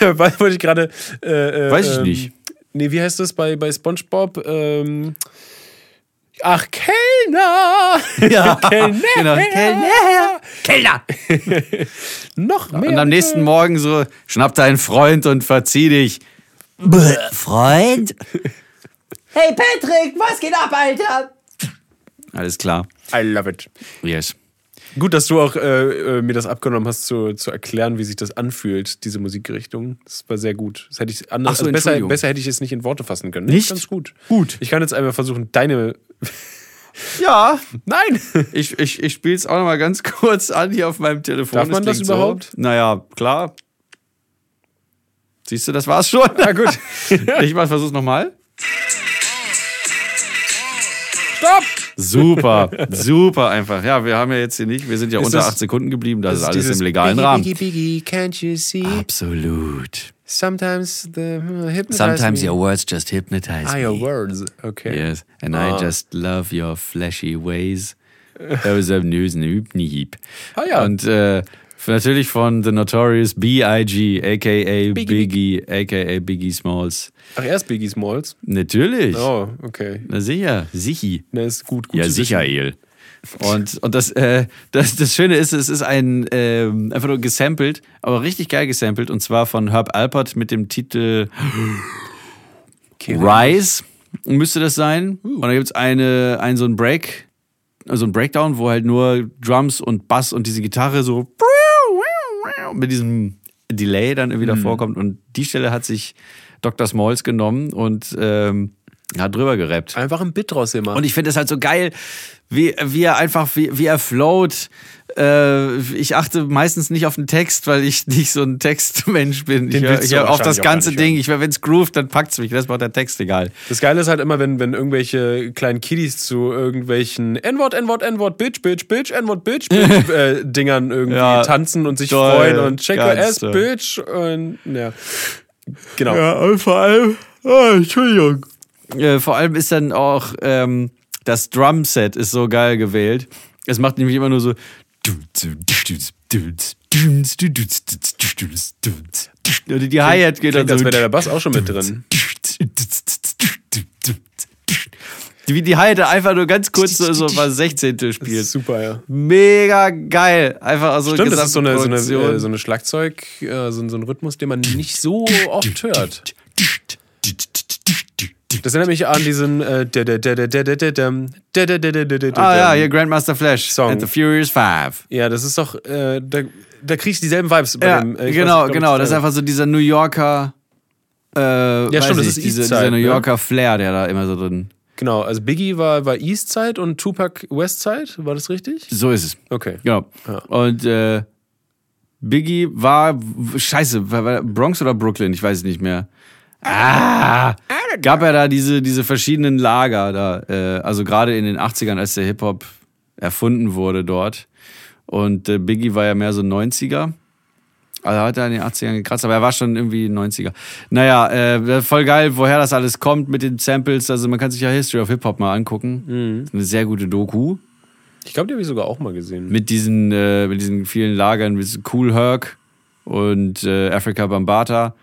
Was wollte ich gerade. Äh, äh, Weiß ich ähm, nicht. Nee, wie heißt das bei, bei SpongeBob? Ähm, ach, Kellner! Ja, Kellner! genau. Kellner! Kellner! Noch mehr. Und am nächsten Morgen so, schnapp deinen Freund und verzieh dich. Freund? Hey Patrick, was geht ab, Alter? Alles klar. I love it. Yes. Gut, dass du auch äh, äh, mir das abgenommen hast, zu, zu erklären, wie sich das anfühlt, diese Musikrichtung. Das war sehr gut. Das hätte ich anders, so, also besser, besser hätte ich es nicht in Worte fassen können. Nicht? Ganz gut. Gut. Ich kann jetzt einmal versuchen, deine. Ja, Nein! ich, ich, ich spiele es auch noch mal ganz kurz an hier auf meinem Telefon. Darf man das klingt überhaupt? So. Naja, klar. Siehst du, das war's schon. Na gut. ich mal versuch's nochmal. Stopp! Super, super einfach. Ja, wir haben ja jetzt hier nicht, wir sind ja Ist unter das- acht Sekunden geblieben, das, ist alles im legalen Biggie, Rahmen. Biggie, Biggie, can't you see? Absolut. Sometimes the uh, hypnotize Sometimes me. your words just hypnotize Ah, me. your words. Okay. Yes, and Ah. I just love your flashy ways. Those are news and hypniheep. Ah ja. Und äh, natürlich von The Notorious B.I.G., a.k.a. Biggie, a.k.a. Biggie Smalls. Ach, erst Biggie Smalls. Natürlich. Oh, okay. Na sicher, sichi. Na, ist gut. gut Ja, zu sicher, wissen. El. Und, und das, äh, das, das Schöne ist, es ist ein ähm, einfach nur gesampelt, aber richtig geil gesampelt, und zwar von Herb Alpert mit dem Titel Rise, müsste das sein. Und da gibt's eine, ein so ein Break, also ein Breakdown, wo halt nur Drums und Bass und diese Gitarre so mit diesem Delay dann irgendwie davor kommt. Und die Stelle hat sich Dr. Smalls genommen und ähm, Hat drüber gerappt. Einfach ein Bit draus gemacht. Und ich finde es halt so geil, wie, wie er einfach, wie, wie er float. Äh, ich achte meistens nicht auf den Text, weil ich nicht so ein Textmensch bin. Den ich hör, willst ich du hör auf das ganze Ding. Ich, wenn es groovt, dann packt's mich. Das macht der Text egal. Das Geile ist halt immer, wenn, wenn irgendwelche kleinen Kiddies zu irgendwelchen N-Wort, N-Wort, N-Wort, Bitch, Bitch, Bitch, N-Wort, Bitch, Bitch äh, Dingern irgendwie Ja. tanzen und sich Toll. freuen und check your ass. Bitch und ja. Genau. und vor allem, oh, Entschuldigung. Äh, vor allem ist dann auch ähm, das Drumset ist so geil gewählt. Es macht nämlich immer nur so. Die Hi-Hat geht dann Klingt, als so. wäre der Bass auch schon mit drin. Wie die Hi-Hat einfach nur ganz kurz so, so was 16. Das spielt. super, ja. Mega geil. Einfach also Stimmt, das ist so eine, so eine, äh, so eine Schlagzeug, äh, so, ein- so ein Rhythmus, den man nicht so oft hört. Das erinnert mich an diesen äh, Ah ja, hier Grandmaster Flash Song. and the Furious Five. Ja, das ist doch, äh, da, da krieg ich dieselben Vibes bei Ja, dem. äh, genau, weiß genau. Das ist einfach so dieser New Yorker. Äh, ja, stimmt, das ist diese, dieser New ne? Yorker Flair, der da immer so drin. Genau, also Biggie war, war Eastside und Tupac Westside, war das richtig? So ist es. Okay. Genau. Ja. Und äh, Biggie war, scheiße, war, war Bronx oder Brooklyn? Ich weiß es nicht mehr. Ah, gab ja da diese, diese verschiedenen Lager da, äh, also gerade in den 80ern, als der Hip-Hop erfunden wurde dort. Und äh, Biggie war ja mehr so 90er. Also hat er in den 80ern gekratzt, aber er war schon irgendwie 90er. Naja, äh, voll geil, woher das alles kommt mit den Samples. Also man kann sich ja History of Hip-Hop mal angucken. Eine sehr gute Doku Ich glaube, die habe ich sogar auch mal gesehen. mit diesen, äh, mit diesen vielen Lagern, mit Cool Herc und äh, Africa Bambata.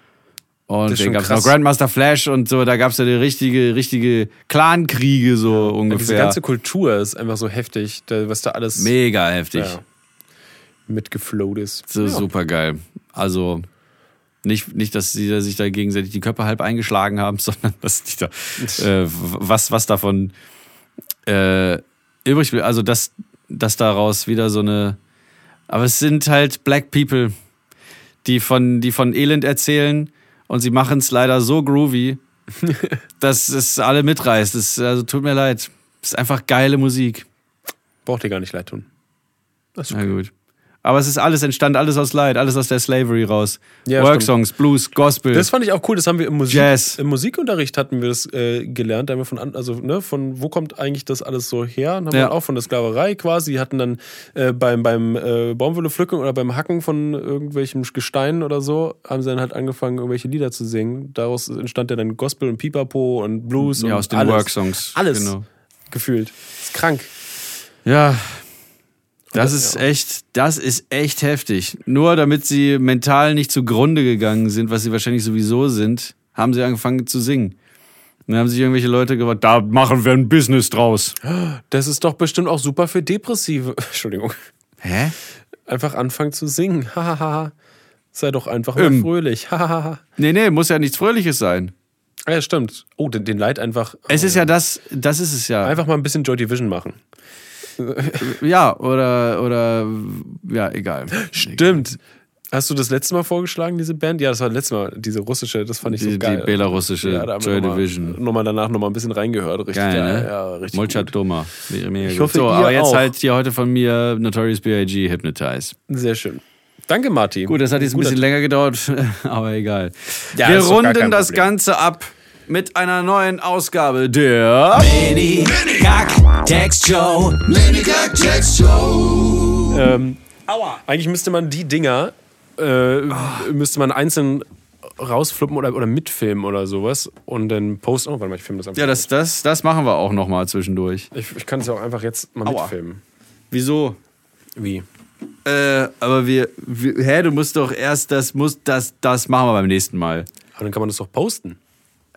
Und dann gab es noch. Grandmaster Flash und so, da gab es ja die richtige, richtige Clankriege so Diese ungefähr. ganze Kultur ist einfach so heftig, was da alles Mega heftig. ja, mitgeflowt ist. So ja. super geil. Also nicht, nicht, dass sie sich da gegenseitig die Köpfe halb eingeschlagen haben, sondern dass die da, äh, was, was davon äh, übrig blieb. Also dass, dass daraus wieder so eine. Aber es sind halt Black People, die von, die von Elend erzählen und sie machen es leider so groovy, dass es alle mitreißt. Es, also tut mir leid. Es ist einfach geile Musik. Braucht dir gar nicht leid tun. Das ist Na okay. gut. Aber es ist alles entstand, alles aus Leid, alles aus der Slavery raus. Ja, Worksongs, Blues, Gospel. Das fand ich auch cool, das haben wir im, Musik, Jazz. im Musikunterricht hatten wir das äh, gelernt, da haben wir von, also, ne, von wo kommt eigentlich das alles so her? Und haben Ja. wir auch von der Sklaverei quasi, die hatten dann äh, beim, beim äh, Baumwollepflücken oder beim Hacken von irgendwelchem Gestein oder so, haben sie dann halt angefangen, irgendwelche Lieder zu singen. Daraus entstand ja dann Gospel und Pipapo und Blues und ja, aus den alles. Worksongs. Alles Genau. gefühlt. Das ist krank. Ja. Das ist ja. echt, das ist echt heftig. Nur damit sie mental nicht zugrunde gegangen sind, was sie wahrscheinlich sowieso sind, haben sie angefangen zu singen. Und dann haben sich irgendwelche Leute gesagt, da machen wir ein Business draus. Das ist doch bestimmt auch super für Depressive. Entschuldigung. Hä? Einfach anfangen zu singen. Hahaha. Sei doch einfach mal Ähm. fröhlich. Hahaha. Nee, nee, muss ja nichts Fröhliches sein. Ja, stimmt. Oh, den, den Leid einfach. Es ist ja das, das ist es ja. Einfach mal ein bisschen Joy Division machen. Ja, oder, oder, ja, egal. Stimmt. Hast du das letzte Mal vorgeschlagen, diese Band? Ja, das war das letzte Mal, diese russische, das fand ich Die, so geil. die belarussische ja, Joy nochmal, Division. nochmal danach nochmal ein bisschen reingehört. Richtig Geil, ne? Ja, richtig. Molchat. Doma. Ich hoffe, so, aber jetzt auch. halt hier heute von mir Notorious B.I.G. Hypnotize. Sehr schön. Danke, Martin. Gut, das hat jetzt ein bisschen länger gedauert, aber egal. Ja, Wir runden das. Ganze ab mit einer neuen Ausgabe der Mini Kack Text Show. Mini Kack Text Show. Ähm, Eigentlich müsste man die Dinger, äh, müsste man einzeln rausflippen oder, oder mitfilmen oder sowas und dann posten. Oh, warte mal, ich filme das einfach. Ja, das, das, das machen wir auch noch mal zwischendurch. ich, ich kann es ja auch einfach jetzt mal Aua. mitfilmen. Wieso? Wie? Äh, aber wir, wir, hä, du musst doch erst, das muss, das, das machen wir beim nächsten Mal. Aber dann kann man das doch posten.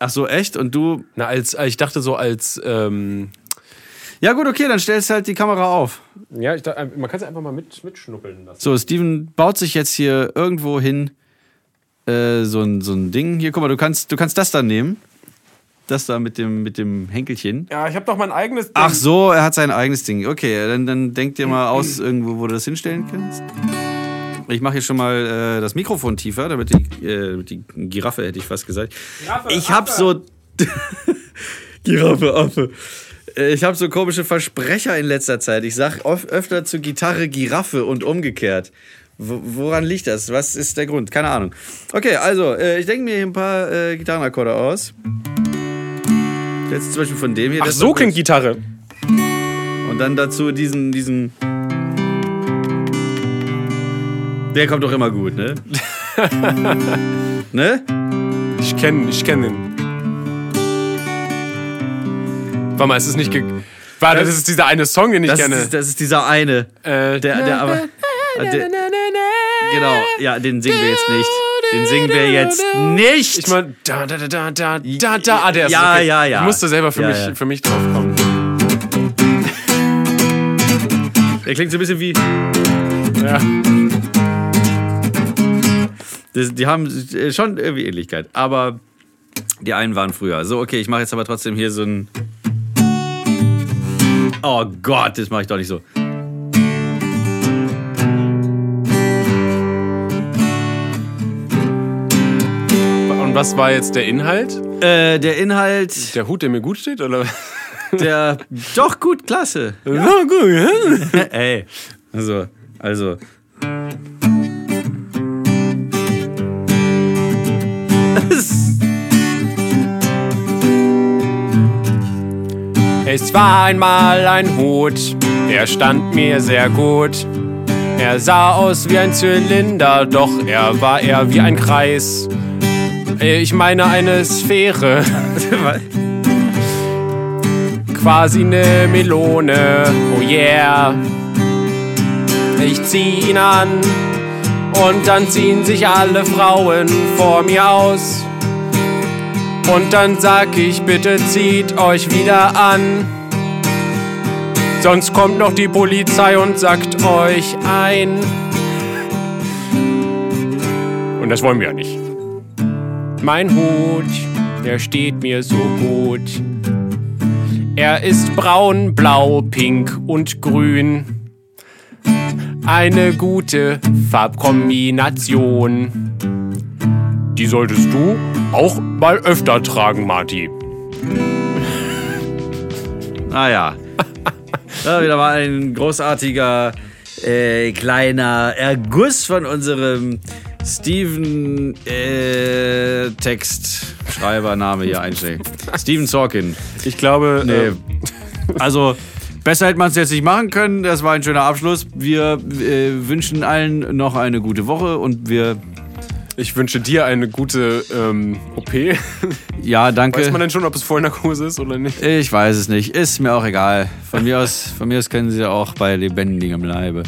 Ach so, echt? Und du? Na, als, ich dachte so als, ähm, Ja gut, okay, dann stellst du halt die Kamera auf. ja, ich dachte, man kann es einfach mal mit, mitschnuppeln lassen. So, Steven baut sich jetzt hier irgendwo hin äh, so, ein, so ein Ding. Hier, guck mal, du kannst, du kannst das da nehmen. Das da mit dem, mit dem Henkelchen. Ja, ich habe doch mein eigenes Ding. Ach so, er hat sein eigenes Ding. Okay, dann, dann denk dir mal aus, irgendwo, wo du das hinstellen kannst. Ich mache hier schon mal äh, das Mikrofon tiefer, damit die, äh, die Giraffe, hätte ich fast gesagt. ich habe so. Giraffe, Affe. Äh, Ich habe so komische Versprecher in letzter Zeit. Ich sag oft, öfter zu Gitarre Giraffe und umgekehrt. Wo, woran liegt das? Was ist der Grund? Keine Ahnung. Okay, also, äh, ich denke mir hier ein paar äh, Gitarrenakkorde aus. Jetzt zum Beispiel von dem hier. Ach, so klingt. Gitarre. Und dann dazu diesen, diesen. Der kommt doch immer gut, ne? ne? Ich kenne ich kenn den. Warte mal, ist es nicht. Ge Warte, das ist dieser eine Song, den ich Das kenne. ist, das ist dieser eine. äh, Der, der aber. Der, genau, ja, den singen wir jetzt nicht. Den singen wir jetzt nicht. Ich meine, da, da, da, da, da, da, da. Ah, der ist Ja, okay. ja, ja. Ich musste selber für, Ja, mich, ja. für mich drauf kommen. der klingt so ein bisschen wie. Ja. Das, die haben schon irgendwie Ähnlichkeit. Aber die einen waren früher. So, okay, ich mache jetzt aber trotzdem hier so ein. Oh Gott, das mache ich doch nicht so. Und was war jetzt der Inhalt? Äh, der Inhalt, Der Hut, der mir gut steht? Oder? der. Doch, gut, klasse. Ja, gut, ja. Ey. Also, also. Es war einmal ein Hut, der stand mir sehr gut. Er sah aus wie ein Zylinder, doch er war eher wie ein Kreis. Ich meine eine Sphäre, quasi eine Melone. Oh yeah. Ich zieh ihn an und dann ziehen sich alle Frauen vor mir aus. Und dann sag ich, bitte zieht euch wieder an. Sonst kommt noch die Polizei und sagt euch ein. Und das wollen wir ja nicht. Mein Hut, der steht mir so gut. Er ist braun, blau, pink und grün. Eine gute Farbkombination. Die solltest du auch mal öfter tragen, Marty. Naja. Ja, wieder mal ein großartiger äh, kleiner Erguss von unserem Steven äh, Textschreibername hier einstellen. Steven Sorkin. Ich glaube, Nee. äh, Also, besser hätte man es jetzt nicht machen können. Das war ein schöner Abschluss. Wir äh, wünschen allen noch eine gute Woche und wir. Ich wünsche dir eine gute ähm, OP. Ja, danke. Weiß man denn schon, ob es Vollnarkose ist oder nicht? Ich weiß es nicht. Ist mir auch egal. Von mir aus, von mir aus können sie ja auch bei lebendigem Leibe.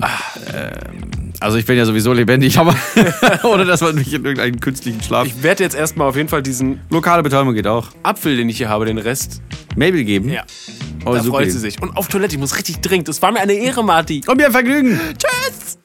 Ah, ähm, also ich bin ja sowieso lebendig, aber ohne dass man mich in irgendeinen künstlichen Schlaf. Ich werde jetzt erstmal auf jeden Fall diesen Lokale Betäubung geht auch. Apfel, den ich hier habe, den Rest. Mabel geben. Ja. Oh, da freut sie sich. Und auf Toilette, ich muss richtig dringend. Es war mir eine Ehre, Marty. Und mir ein Vergnügen. Tschüss!